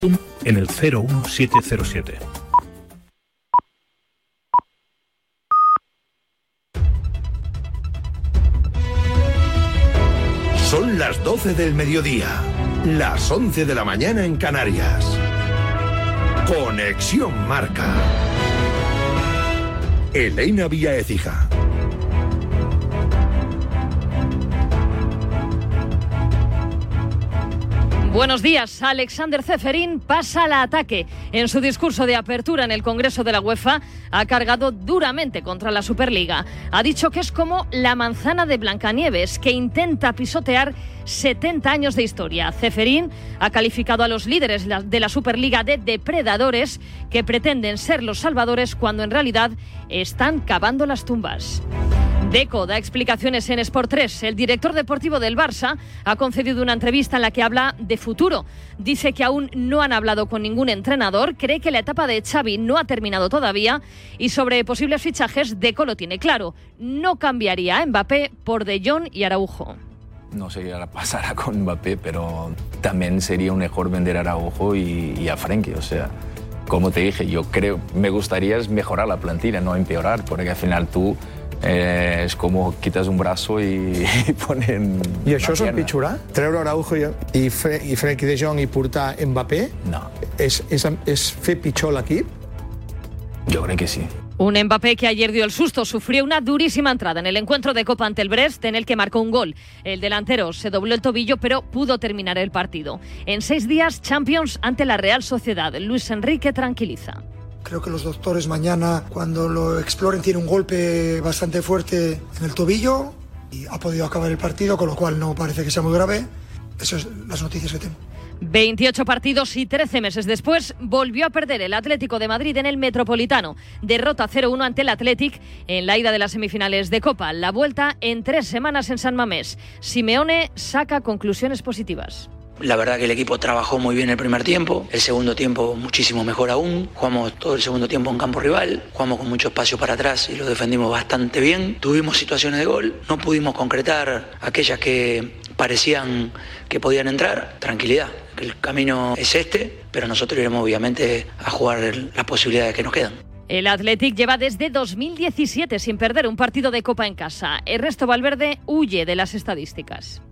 en el 01707. Son las 12 del mediodía, las 11 de la mañana en Canarias. Conexión Marca. Elena Vía Ecija. Buenos días. Alexander Zeferín pasa al ataque. En su discurso de apertura en el Congreso de la UEFA ha cargado duramente contra la Superliga. Ha dicho que es como la manzana de Blancanieves que intenta pisotear 70 años de historia. Zeferín ha calificado a los líderes de la Superliga de depredadores que pretenden ser los salvadores cuando en realidad están cavando las tumbas. Deco da explicaciones en Sport 3. El director deportivo del Barça ha concedido una entrevista en la que habla de futuro. Dice que aún no han hablado con ningún entrenador, cree que la etapa de Xavi no ha terminado todavía y sobre posibles fichajes Deco lo tiene claro. No cambiaría a Mbappé por De Jong y Araujo. No sé qué pasará con Mbappé, pero también sería un mejor vender a Araujo y, a Frenkie, o sea como te dije, yo creo, me gustaría mejorar la plantilla, no empeorar, porque al final tú eh, és com quites un braço i, i ponen I això és empitjorar? Treure Araujo i, i, Fre i Frenkie de Jong i portar Mbappé? No. És, és, és fer pitjor l'equip? Jo crec que sí. Un Mbappé que ayer dio el susto, sufrió una durísima entrada en el encuentro de Copa ante el Brest, en el que marcó un gol. El delantero se dobló el tobillo, pero pudo terminar el partido. En seis días, Champions ante la Real Sociedad. Luis Enrique tranquiliza. Creo que los doctores mañana, cuando lo exploren, tiene un golpe bastante fuerte en el tobillo y ha podido acabar el partido, con lo cual no parece que sea muy grave. Esas son las noticias que tengo. 28 partidos y 13 meses después volvió a perder el Atlético de Madrid en el Metropolitano. Derrota 0-1 ante el Athletic en la ida de las semifinales de Copa. La vuelta en tres semanas en San Mamés. Simeone saca conclusiones positivas. La verdad que el equipo trabajó muy bien el primer tiempo, el segundo tiempo muchísimo mejor aún. Jugamos todo el segundo tiempo en campo rival, jugamos con mucho espacio para atrás y lo defendimos bastante bien. Tuvimos situaciones de gol, no pudimos concretar aquellas que parecían que podían entrar. Tranquilidad, el camino es este, pero nosotros iremos obviamente a jugar las posibilidades que nos quedan. El Athletic lleva desde 2017 sin perder un partido de Copa en casa. El resto Valverde huye de las estadísticas.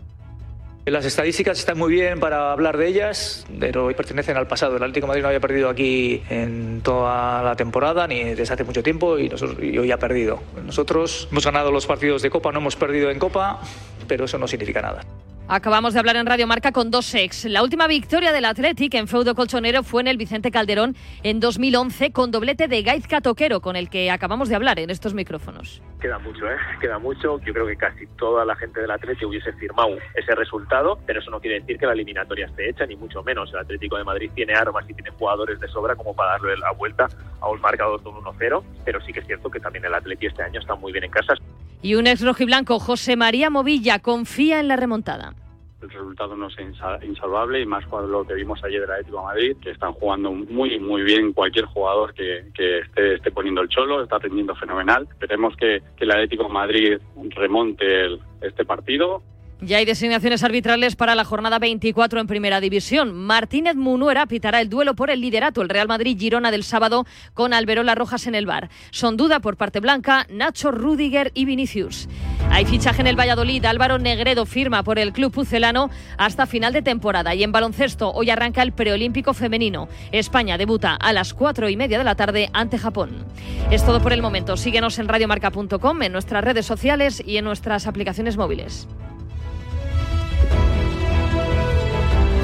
Las estadísticas están muy bien para hablar de ellas, pero hoy pertenecen al pasado. El Atlético Madrid no había perdido aquí en toda la temporada ni desde hace mucho tiempo y, nosotros, y hoy ha perdido. Nosotros hemos ganado los partidos de Copa, no hemos perdido en Copa, pero eso no significa nada. Acabamos de hablar en Radio Marca con dos ex. La última victoria del Athletic en feudo colchonero fue en el Vicente Calderón en 2011 con doblete de Gaizka Toquero, con el que acabamos de hablar en estos micrófonos. Queda mucho, ¿eh? Queda mucho. Yo creo que casi toda la gente del Athletic hubiese firmado ese resultado, pero eso no quiere decir que la eliminatoria esté hecha, ni mucho menos. El Atlético de Madrid tiene armas y tiene jugadores de sobra como para darle la vuelta a un marcador de un 1-0, pero sí que es cierto que también el Athletic este año está muy bien en casa. Y un ex rojiblanco, José María Movilla, confía en la remontada el resultado no es insalvable y más cuando lo que vimos ayer del Atlético Madrid, que están jugando muy, muy bien cualquier jugador que, que esté, esté, poniendo el cholo, está rindiendo fenomenal. Esperemos que, que el Atlético Madrid remonte el, este partido ya hay designaciones arbitrales para la jornada 24 en Primera División. Martínez Munuera pitará el duelo por el liderato, el Real Madrid-Girona del sábado con Alberola Rojas en el bar. Son duda por parte blanca Nacho Rudiger y Vinicius. Hay fichaje en el Valladolid. Álvaro Negredo firma por el club pucelano hasta final de temporada. Y en baloncesto, hoy arranca el preolímpico femenino. España debuta a las 4 y media de la tarde ante Japón. Es todo por el momento. Síguenos en radiomarca.com, en nuestras redes sociales y en nuestras aplicaciones móviles.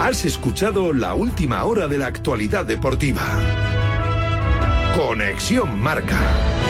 Has escuchado la última hora de la actualidad deportiva. Conexión Marca.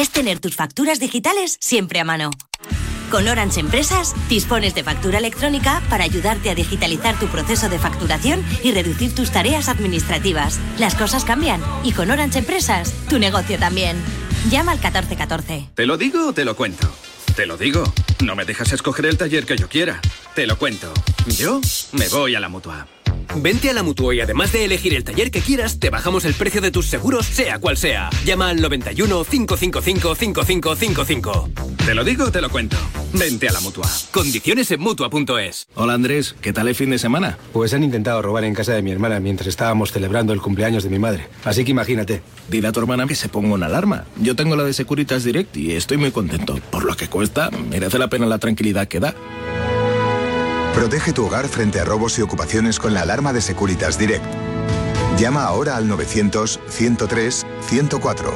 es tener tus facturas digitales siempre a mano. Con Orange Empresas dispones de factura electrónica para ayudarte a digitalizar tu proceso de facturación y reducir tus tareas administrativas. Las cosas cambian y con Orange Empresas tu negocio también. Llama al 1414. ¿Te lo digo o te lo cuento? Te lo digo. No me dejas escoger el taller que yo quiera. Te lo cuento. Yo me voy a la mutua. Vente a la Mutua y además de elegir el taller que quieras, te bajamos el precio de tus seguros, sea cual sea. Llama al 91 555 5555. Te lo digo, te lo cuento. Vente a la Mutua. Condiciones en Mutua.es. Hola Andrés, ¿qué tal el fin de semana? Pues han intentado robar en casa de mi hermana mientras estábamos celebrando el cumpleaños de mi madre. Así que imagínate. Dile a tu hermana que se ponga una alarma. Yo tengo la de Securitas Direct y estoy muy contento. Por lo que cuesta, merece la pena la tranquilidad que da. Protege tu hogar frente a robos y ocupaciones con la alarma de Securitas Direct. Llama ahora al 900-103-104.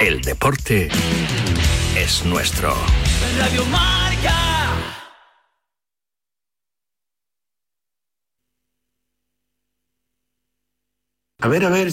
El deporte es nuestro. Radio Marca. A ver, a ver.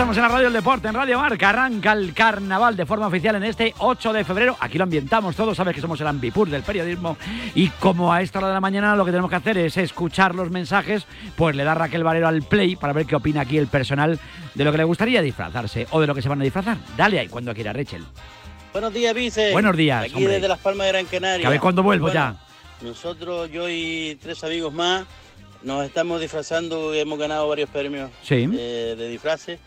Estamos en la Radio del Deporte, en Radio Marca. Arranca el carnaval de forma oficial en este 8 de febrero. Aquí lo ambientamos todos, sabes que somos el ambipur del periodismo. Y como a esta hora de la mañana lo que tenemos que hacer es escuchar los mensajes, pues le da Raquel Valero al play para ver qué opina aquí el personal de lo que le gustaría disfrazarse o de lo que se van a disfrazar. Dale ahí cuando quiera, Rachel. Buenos días, Vice. Buenos días, Aquí hombre. desde Las Palmas de Gran Canaria. A ver cuándo vuelvo Bueno, ya. Nosotros, yo y tres amigos más, nos estamos disfrazando, hemos ganado varios premios Sí. eh, de disfraces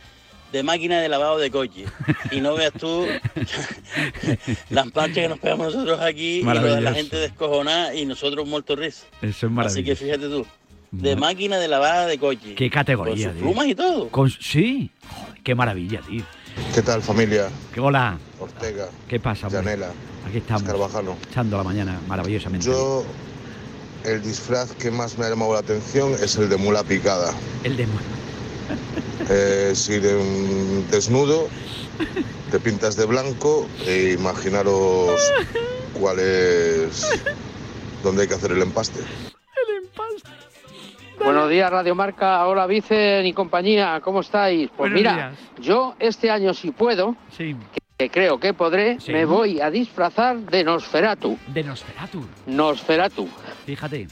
de máquina de lavado de coche. Y no veas tú las planchas que nos pegamos nosotros aquí y lo de la Maravilloso. gente descojonada y nosotros muerto risa. Eso es Así que maravilloso. fíjate tú, de máquina de lavada de coche. Qué categoría, Con sus tío. plumas y todo. Con- sí, Joder, qué maravilla, tío. ¿Qué tal familia? Qué hola. Ortega. ¿Qué pasa? Llanela. Aquí estamos. Carvajalo. Echando la mañana maravillosamente. Yo, el disfraz que más me ha llamado la atención es el de mula picada. El de Eh, si de un desnudo, te pintas de blanco e imaginaros cuál es donde hay que hacer el empaste. Buenos días, Radio Marca. Hola, Vicen y compañía. ¿Cómo estáis? Pues Buenos mira, días. yo este año, si puedo, Sí. que creo que podré, Sí. me voy a disfrazar de Nosferatu. De Nosferatu. Nosferatu. Fíjate.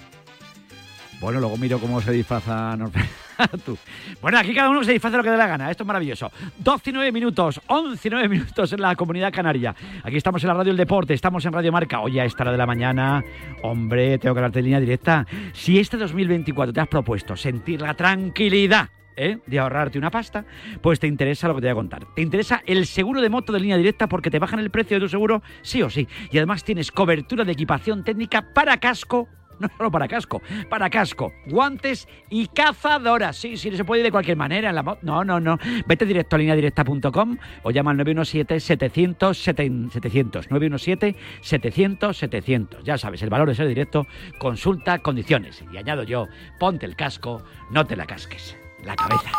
Bueno, luego miro cómo se disfraza Nosferatu. Bueno, aquí cada uno se disfraza lo que dé la gana. Esto es maravilloso. 12 y 9 minutos, 11 y 9 minutos en la comunidad canaria. Aquí estamos en la Radio del Deporte, estamos en Radio Marca. Oye, a esta hora de la mañana, hombre, tengo que hablarte de línea directa. Si este 2024 te has propuesto sentir la tranquilidad ¿eh? de ahorrarte una pasta, pues te interesa lo que te voy a contar. Te interesa el seguro de moto de línea directa porque te bajan el precio de tu seguro, sí o sí. Y además tienes cobertura de equipación técnica para casco. No solo para casco, para casco, guantes y cazadoras. Sí, sí, no se puede ir de cualquier manera en la moto. No, no, no. Vete directo a lineadirecta.com o llama al 917-700-700. 917-700-700. Ya sabes, el valor de ser directo, consulta condiciones. Y añado yo, ponte el casco, no te la casques. La cabeza.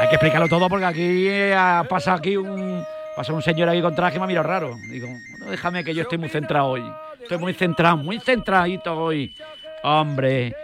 Hay que explicarlo todo porque aquí eh, ha pasado aquí un pasa un señor aquí con traje y me ha mirado raro. Digo, "Bueno, déjame que yo estoy muy centrado hoy. Estoy muy centrado, muy centradito hoy. Hombre,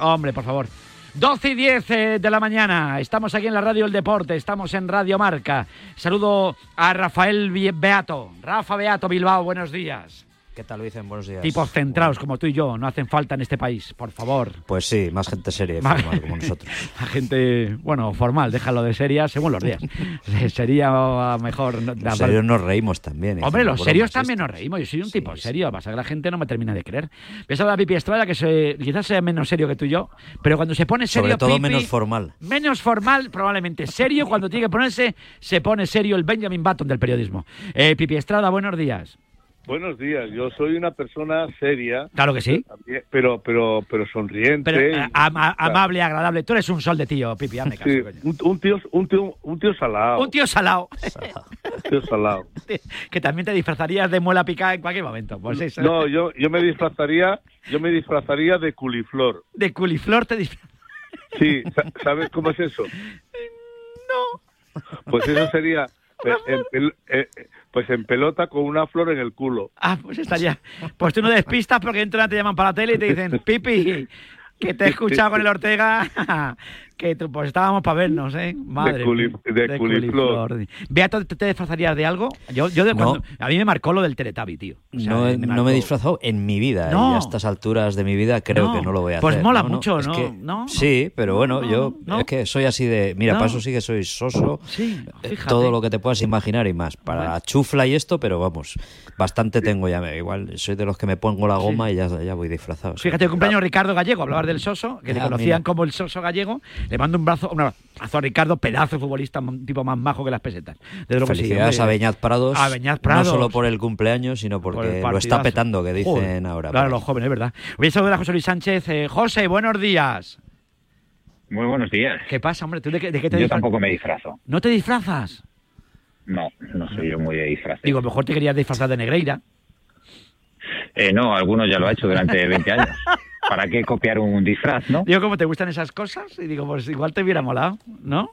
hombre, por favor. 12 y 10 eh, de la mañana. Estamos aquí en la Radio El Deporte, estamos en Radio Marca. Saludo a Rafael Beato. Rafa Beato Bilbao, buenos días. ¿Qué tal, Vicen? Buenos días. Tipos centrados como tú y yo, no hacen falta en este país, por favor. Pues sí, más gente seria y formal como nosotros. La gente, bueno, formal, déjalo de seria según los días. Sería mejor. Los serios nos reímos también. Hombre, los serios también nos reímos. Yo soy un tipo serio. Pasa que la gente no me termina de creer. Ves a la Pipi Estrada, que se, quizás sea menos serio que tú y yo, pero cuando se pone serio. Sobre todo Pipi, menos formal. Menos formal, probablemente. Serio, cuando tiene que ponerse, se pone serio el Benjamin Button del periodismo. Eh, Pipi Estrada, buenos días. Buenos días, yo soy una persona seria. Claro que sí. también, Pero, pero, pero sonriente. Pero, y- eh, ama- amable, agradable. Tú eres un sol de tío, Pipi, hazme caso, Sí, un, un tío, un tío, un tío salado. Un tío salado. Un tío salado. que también te disfrazarías de muela picada en cualquier momento. Pues eso. No, yo, yo me disfrazaría, yo me disfrazaría de culiflor. De culiflor te disfrazarías. Sí, sa- ¿sabes cómo es eso? No. Pues eso sería, pues en pelota con una flor en el culo. Ah, pues estaría. Pues tú no despistas porque dentro te llaman para la tele y te dicen, Pipi, que te he escuchado con el Ortega, que tú, pues estábamos para vernos, ¿eh? Madre culi- mía, de culiflor. Beato, ¿te, te disfrazarías de algo? Yo, yo de No. cuando, a mí me marcó lo del Teletubby, tío. O sea, no, me no me he disfrazado en mi vida No. y a estas alturas de mi vida creo No. que no lo voy a Pues hacer. mola ¿no? mucho, es ¿no? que- ¿No? Sí, pero bueno, no, yo no. es que soy así de... Mira, eso sí que soy soso. Sí, eh, fíjate. Todo lo que te puedas imaginar y más. Para Bueno. chufla y esto, pero vamos, bastante tengo ya. Igual soy de los que me pongo la goma y ya, ya voy disfrazado. Fíjate, el cumpleaños Ricardo Gallego, hablabas del Soso, que le Ah, conocían mira. como el Soso Gallego. Le mando un brazo, un abrazo a Ricardo, pedazo de futbolista, un tipo más majo que las pesetas. Desde sí, Felicidades a. Beñat Prados. A Prados. No solo por el cumpleaños, sino Por porque lo está petando, que dicen Joder, ahora. Claro, los jóvenes, ¿verdad? Voy a saludar a José Luis Sánchez. Eh, José, buenos días. Muy buenos días. ¿Qué pasa, hombre? ¿Tú de qué, de qué te Yo tampoco me disfrazo. ¿No te disfrazas? No, no soy yo muy de disfraz. Digo, mejor te querías disfrazar de Negreira. Eh, no, algunos ya lo ha hecho durante 20 años. ¿Para qué copiar un disfraz, no? Digo, ¿cómo te gustan esas cosas? Y digo, pues igual te hubiera molado, ¿no?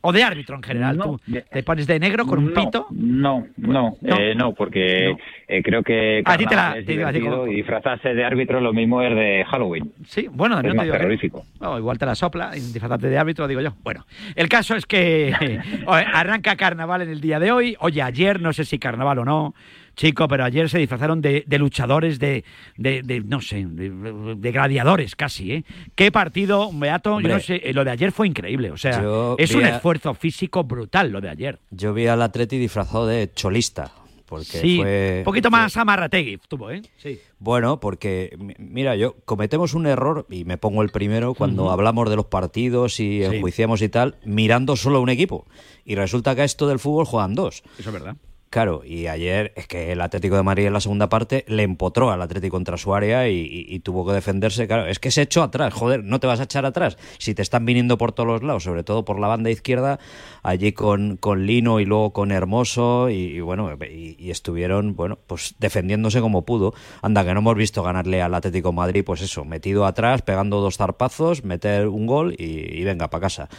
O de árbitro en general. No, Tú te pones de negro con un No, pito. No, no, No. eh, no, porque eh, creo que A ti te la- es te divertido como- y disfrazarse de árbitro lo mismo es de Halloween. Sí, bueno, es no te más digo que-. No, igual te la sopla y disfrazarte de árbitro, digo yo. Bueno, el caso es que arranca carnaval en el día de hoy. Oye, ayer, no sé si carnaval o no, chico, pero ayer se disfrazaron de, de luchadores, de, de, de, no sé, de, gladiadores casi, ¿eh? Qué partido, Beato, yo no sé, eh, lo de ayer fue increíble. O sea, es un a- esfuerzo físico brutal lo de ayer. Yo vi al Atleti disfrazado de cholista. Porque Sí, fue, un poquito más amarrategui tuvo, ¿eh? Sí. Bueno, porque mi- mira, yo cometemos un error y me pongo el primero cuando hablamos de los partidos y Sí. enjuiciamos y tal, mirando solo un equipo. Y resulta que a esto del fútbol juegan dos. Eso es verdad. Claro, y ayer es que el Atlético de Madrid en la segunda parte le empotró al Atlético contra su área y, y- tuvo que defenderse. Claro, es que se echó atrás, joder, no te vas a echar atrás. Si te están viniendo por todos los lados, sobre todo por la banda izquierda, allí con, con Lino y luego con Hermoso, y, y bueno, y, estuvieron, bueno, pues defendiéndose como pudo. Anda, que no hemos visto ganarle al Atlético de Madrid, pues eso, metido atrás, pegando dos zarpazos, meter un gol y, y venga para casa.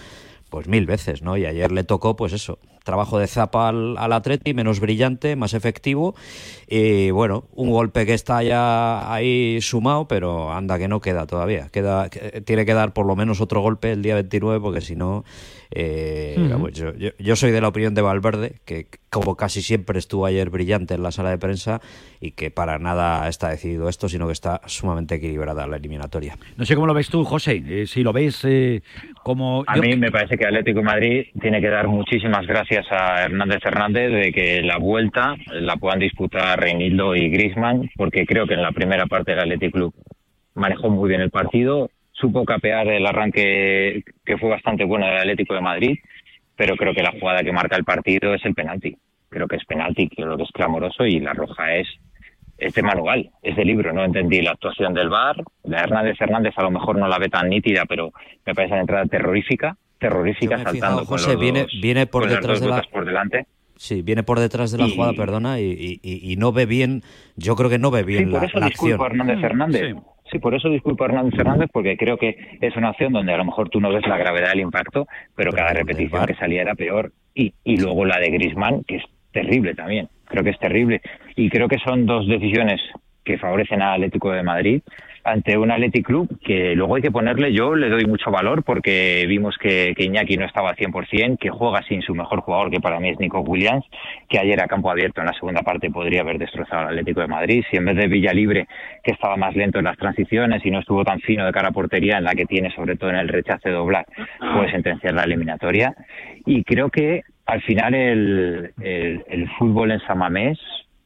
Pues mil veces, ¿no? Y ayer le tocó, pues eso, trabajo de zapa al, al Atleti, menos brillante, más efectivo. Y bueno, un golpe que está ya ahí sumado, pero anda que no queda todavía. Queda, que- tiene que dar por lo menos otro golpe el día 29, porque si no. Eh, vamos, yo, yo- yo soy de la opinión de Valverde, que como casi siempre estuvo ayer brillante en la sala de prensa y que para nada está decidido esto, sino que está sumamente equilibrada la eliminatoria. No sé cómo lo ves tú, José. eh, si lo ves eh, como. A yo- mí me parece que Atlético de Madrid tiene que dar muchísimas gracias a Hernández Hernández de que la vuelta la puedan disputar Reinildo y Griezmann, porque creo que en la primera parte del Athletic Club manejó muy bien el partido, supo capear el arranque que fue bastante bueno del Atlético de Madrid, pero creo que la jugada que marca el partido es el penalti. Creo que es penalti, creo que es clamoroso y la roja es es de manual, es de libro. No entendí la actuación del VAR. La de Hernández Hernández a lo mejor no la ve tan nítida, pero me parece una entrada terrorífica, terrorífica, saltando fijado, con José, los viene- dos- viene por con las detrás dos de la- por delante. Sí, viene por detrás de la Y- jugada, perdona, y, y- no ve bien, yo creo que no ve bien Sí, por la, eso la disculpo acción. Hernández Hernández. Sí. Por eso disculpo a Hernández Hernández, porque creo que es una acción donde a lo mejor tú no ves la gravedad del impacto, pero cada repetición que salía era peor. Y, y luego la de Grisman, que es terrible también. Creo que es terrible. Y creo que son dos decisiones que favorecen al Atlético de Madrid ante un Athletic Club que luego hay que ponerle, yo le doy mucho valor porque vimos que, que Iñaki no estaba al 100%, que juega sin su mejor jugador, que para mí es Nico Williams, que ayer a campo abierto en la segunda parte podría haber destrozado al Atlético de Madrid, si en vez de Villalibre, que estaba más lento en las transiciones y no estuvo tan fino de cara a portería, en la que tiene sobre todo en el rechace doblar, puede sentenciar la eliminatoria. Y creo que al final el, el, el fútbol en San Mamés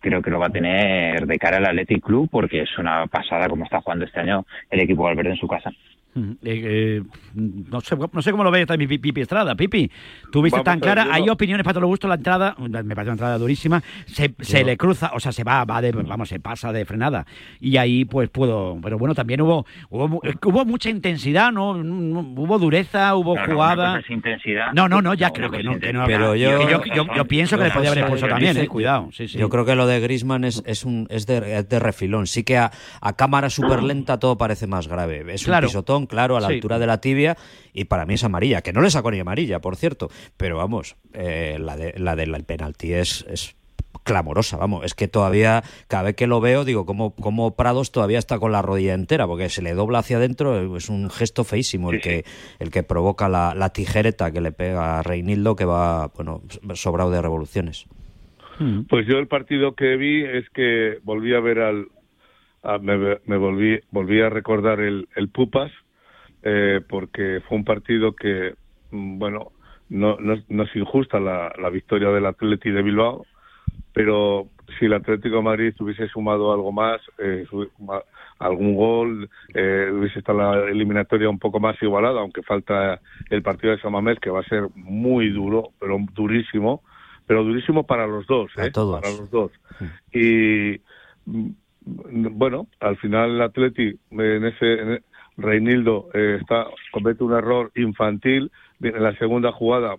creo que lo va a tener de cara al Athletic Club porque es una pasada como está jugando este año el equipo Valverde en su casa. Eh, eh, no, sé, no sé cómo lo ve también Pipi Estrada. Pipi, tú viste Vamos tan ver, clara, hay no- opiniones para todo gusto. La entrada, me parece una entrada durísima, se, se le cruza, o sea, se va, va de, vamos, se pasa de frenada. Y ahí, pues puedo. Pero bueno, también hubo hubo, eh, hubo mucha intensidad, ¿no? Hubo dureza, hubo una jugada. es intensidad. No, no, no, ya No, creo que es que no Pero yo- que yo, yo- yo pienso que le podía haber expulsado también, eh, cuidado. Sí, sí. Yo creo que lo de Grisman es, es, un, es, de, es de refilón. Sí que a, a cámara súper lenta todo parece más grave. Es Claro. un pisotón, claro, a la Sí. altura de la tibia, y para mí es amarilla, que no le sacó ni amarilla, por cierto. Pero vamos, eh, la, de, la del penalti es, es clamorosa, vamos. Es que todavía, cada vez que lo veo, digo, como, como Prados todavía está con la rodilla entera, porque se le dobla hacia adentro, es un gesto feísimo el, que, el que provoca la, la tijereta que le pega a Reinildo, que va, bueno, sobrado de revoluciones. Pues yo el partido que vi es que volví a ver al, a- me, me volví, volví a recordar el, el Pupas, eh, porque fue un partido que, mm, bueno, no, no, no es injusta la, la victoria del Atleti de Bilbao, pero si el Atlético de Madrid hubiese sumado algo más, eh, algún gol, eh, hubiese estado la eliminatoria un poco más igualada, aunque falta el partido de San Mamés, que va a ser muy duro, pero durísimo, pero durísimo para los dos, ¿eh? Para los dos. Y mm, bueno, al final el Atleti en ese Reinildo eh, está comete un error infantil en la segunda jugada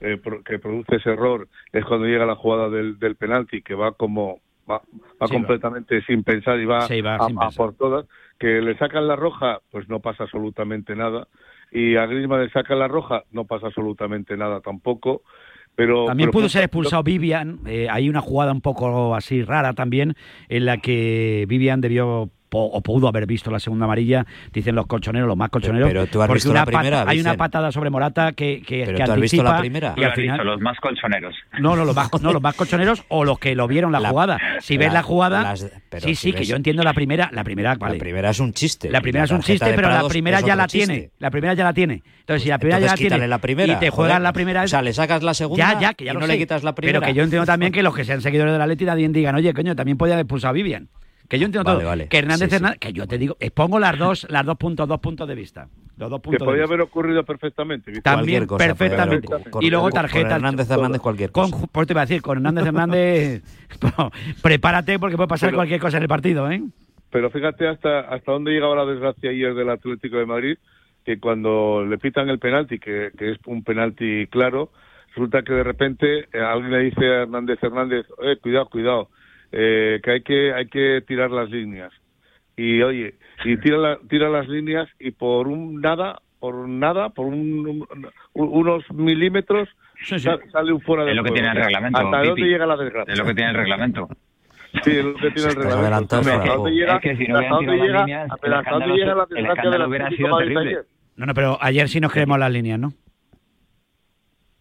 eh, que produce ese error es cuando llega la jugada del, del penalti que va como va, va Sí, va. completamente sin pensar y va, Sí, va a, por todas que le sacan la roja pues no pasa absolutamente nada y a Griezmann le sacan la roja no pasa absolutamente nada tampoco pero También pero pudo ser expulsado Vivian. eh, hay una jugada un poco así rara también, en la que Vivian debió o pudo haber visto la segunda amarilla, dicen los colchoneros, los más colchoneros. Pero tú has porque visto una la primera, pata- hay una patada sobre Morata que, que, Pero que tú has visto la primera. Y al final, los más colchoneros. no, no, los más, no, los más colchoneros o los que lo vieron la, La- jugada. Si ves la- jugada, las- pero sí, si sí, que yo entiendo la primera, la primera, vale. La primera es un chiste. La primera es un chiste, pero la primera ya la chiste. tiene. La primera ya la tiene. Entonces, si la primera ya la tiene quítale la primera, y te joder. juegas la primera... O sea, le sacas la segunda ya, ya, que ya y no sé. le quitas la primera. Pero que yo entiendo también que los que sean seguidores de la Leti también digan, oye, coño, también podía haber expulsado a Vivian. Que yo entiendo Vale, todo. vale. Que Hernández Sí, sí. Hernández, que yo te digo, expongo las dos, las dos puntos, dos puntos de vista. Los dos que puntos de podía vista. haber ocurrido perfectamente ¿viste? También Cualquier cosa, perfectamente. con- y luego con- tarjetas. con Hernández Hernández cualquier Con, cosa. pues te iba a decir, con Hernández Hernández, prepárate porque puede pasar Pero- cualquier cosa en el partido, ¿eh? Pero fíjate hasta hasta dónde llegaba la desgracia ayer del Atlético de Madrid, que cuando le pitan el penalti, que, que es un penalti claro, resulta que de repente eh, alguien le dice a Hernández Hernández, eh, cuidado, cuidado, eh, que hay que hay que tirar las líneas. Y oye, y tira, la- tira las líneas y por un nada, por nada, por un- un- unos milímetros, sa- sale un fuera de Es lo que tiene el reglamento, ¿Hasta dónde llega la desgracia? Es lo que tiene el reglamento. Sí, es lo que tiene el reglamento. de ¿hasta dónde llega- Es que si no hasta dónde llega- líneas, hasta el dónde escándalo llega la desgracia escándalo del hubiera sido de terrible. No, no, pero ayer sí nos creemos las líneas, ¿no?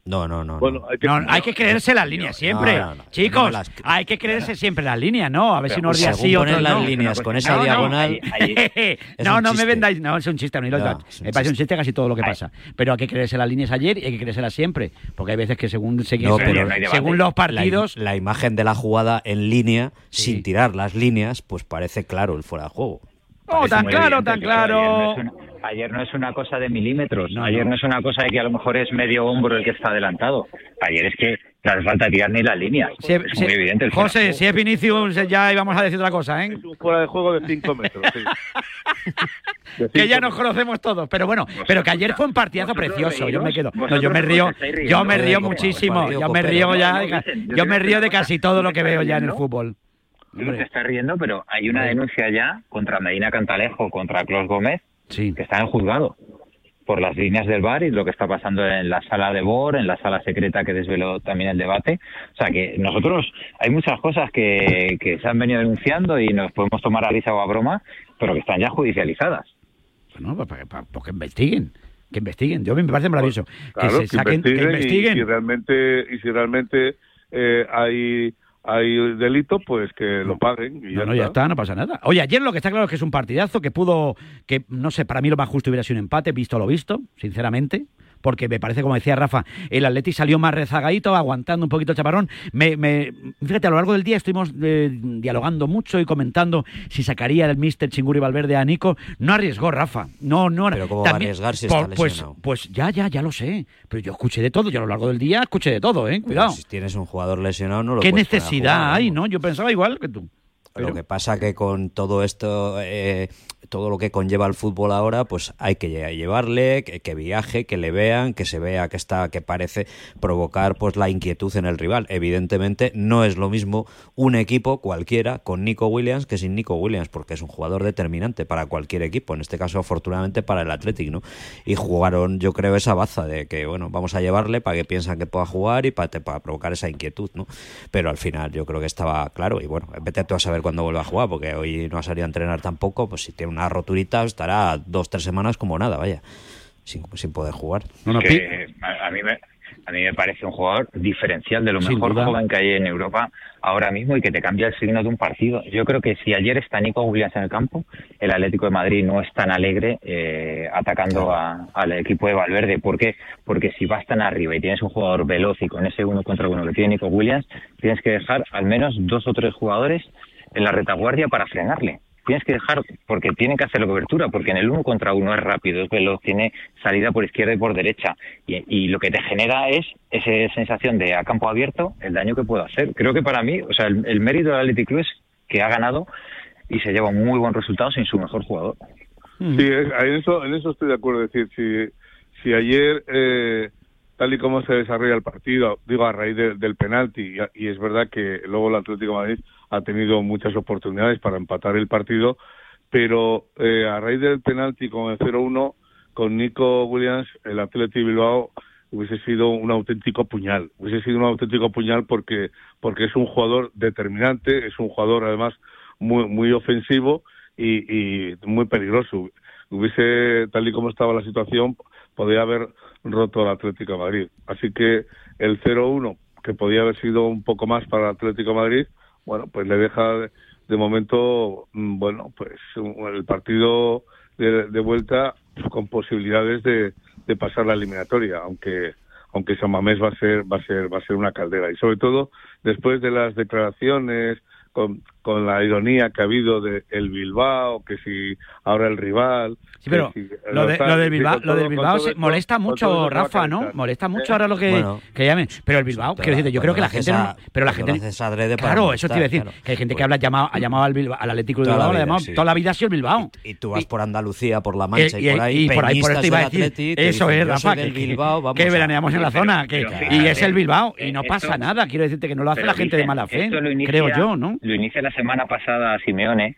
No, no, no. Bueno, hay que, No, hay que creerse las líneas siempre. no, no, Chicos, no las- hay que creerse siempre las líneas, ¿no? A ver si unos días sí, otros las no. líneas con esa No, es me vendáis. No, es un chiste, Unilo. No, es un me parece un chiste casi todo lo que pasa. Pero hay que creerse las líneas ayer y hay que creérselas siempre. Porque hay veces que según, según, No, pero según los partidos. La, la imagen de la jugada en línea, sin tirar las líneas, pues parece claro el fuera de juego. Oh, tan claro, tan claro. Ayer no es una cosa de milímetros. No, ayer no. no. es una cosa de que a lo mejor es medio hombro el que está adelantado. Ayer es que no hace falta tirar ni las líneas. Si- es si- muy evidente. el José, si es Vinicius, ya íbamos a decir otra cosa, ¿eh? Es un fuera de juego de 5 metros. sí. Que ya nos conocemos todos, pero bueno, pero que ayer fue un partidazo precioso. Yo me quedo, no, yo me río, yo me río muchísimo. Yo me río ya, yo me río de casi todo lo que ¿no te veo ya en el fútbol. No te estás riendo, pero hay una denuncia ya contra Medina Cantalejo, contra Clos Gómez, Sí. que está en el juzgado por las líneas del bar y lo que está pasando en la sala de BOR, en la sala secreta que desveló también el debate. O sea que nosotros hay muchas cosas que, que se han venido denunciando y nos podemos tomar a risa o a broma, pero que están ya judicializadas. Bueno, pues, para- para- pues que investiguen, que investiguen. Yo me parece maravilloso. Claro, que se saquen, que investiguen, y investiguen. si realmente, y si realmente eh, hay, hay delito, pues que lo paguen. Y No, no, ya está, no pasa nada. Oye, ayer lo que está claro es que es un partidazo que pudo, que no sé, para mí lo más justo hubiera sido un empate, visto lo visto, sinceramente. Porque me parece, como decía Rafa, el Atleti salió más rezagadito, aguantando un poquito el chaparrón. Me, me- fíjate, a lo largo del día estuvimos eh, dialogando mucho y comentando si sacaría el Mister Chinguri Valverde a Nico. No arriesgó, Rafa. No, no. Pero ¿cómo va a arriesgar si está pues, lesionado? pues ya, ya, ya lo sé. Pero yo escuché de todo. Yo a lo largo del día escuché de todo, ¿eh? Cuidado. Si tienes un jugador lesionado, no lo ¿Qué puedes necesidad jugar, hay, no? Yo pensaba igual que tú. Lo que pasa que con todo esto, eh, todo lo que conlleva el fútbol ahora, pues hay que lle- llevarle, que, que viaje, que le vean, que se vea que está, que parece provocar pues la inquietud en el rival. Evidentemente no es lo mismo un equipo cualquiera con Nico Williams que sin Nico Williams, porque es un jugador determinante para cualquier equipo. En este caso, afortunadamente para el Athletic, ¿no? Y jugaron, yo creo, esa baza de que bueno, vamos a llevarle para que piensan que pueda jugar y para, para provocar esa inquietud, ¿no? Pero al final yo creo que estaba claro y bueno, vete tú a saber cuándo vuelva a jugar, porque hoy no ha salido a entrenar tampoco, pues si tiene una roturita estará dos, tres semanas como nada, vaya, sin, sin poder jugar. que a, mí me, a mí me parece un jugador diferencial de lo Sin mejor duda. joven que hay en Europa ahora mismo y que te cambia el signo de un partido. Yo creo que si ayer está Nico Williams en el campo, el Atlético de Madrid no es tan alegre eh, atacando a- al equipo de Valverde. ¿Por qué? Porque si vas tan arriba y tienes un jugador veloz y con ese uno contra uno que tiene Nico Williams, tienes que dejar al menos dos o tres jugadores en la retaguardia para frenarle. Tienes que dejar, porque tienen que hacer la cobertura, porque en el uno contra uno es rápido, es veloz, tiene salida por izquierda y por derecha. Y, y lo que te genera es esa sensación de a campo abierto el daño que puedo hacer. Creo que para mí, o sea, el, el mérito del Athletic Club es que ha ganado y se lleva un muy buen resultado sin su mejor jugador. Sí, es- en eso, en eso estoy de acuerdo. Es decir, si, si ayer, eh, tal y como se desarrolla el partido, digo a raíz de- del penalti, y, y es verdad que luego el Atlético de Madrid ha tenido muchas oportunidades para empatar el partido, pero eh, a raíz del penalti con el 0-1, con Nico Williams, el Atlético Bilbao hubiese sido un auténtico puñal. Hubiese sido un auténtico puñal porque, porque es un jugador determinante, es un jugador además muy, muy ofensivo y, y muy peligroso. Hubiese, tal y como estaba la situación, podría haber roto al Atlético Madrid. Así que el 0-1, que podía haber sido un poco más para el Atlético Madrid, bueno, pues le deja de, momento, mm, bueno, pues el partido de, de vuelta con posibilidades de, de pasar la eliminatoria, aunque aunque San Mamés va a ser va a ser va a ser una caldera. Y sobre todo después de las declaraciones con, con la ironía que ha habido de el Bilbao que si ahora el rival Sí, pero si- lo, de, tal, lo del Bilbao, lo del Bilbao se esto- molesta todo mucho, esto Rafa, ¿no? Molesta mucho Eh, ahora lo que, Bueno. que llame. Pero el Bilbao, quiero decirte, yo creo que la gente... no- a- pero la gente... Claro, eso te iba a decir. claro. Que hay gente que habla, llama, ha llamado al, Bilbao, al Atlético de Bilbao, vida, llamado- sí. toda la vida ha sido el Bilbao. Y tú vas por Andalucía, por La Mancha y, por ahí, y por ahí por eso te iba a decir, eso es, "Yo Rafa, que, veraneamos en la zona, y es el Bilbao, y no pasa esto- nada, quiero decirte que no lo hace la gente de mala fe, esto creo yo, ¿no? Lo inicia la semana pasada Simeone,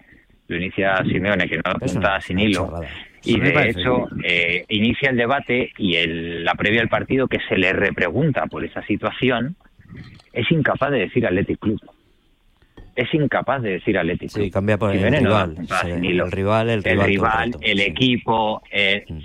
lo inicia Simeone, que no apunta sin hilo. Y de hecho, eh, inicia el debate y el, la previa al partido que se le repregunta por esa situación, es incapaz de decir Athletic Club. Es incapaz de decir Athletic Club. Sí, cambia por el no rival. Sí, el rival, el rival el equipo. eh, Mm.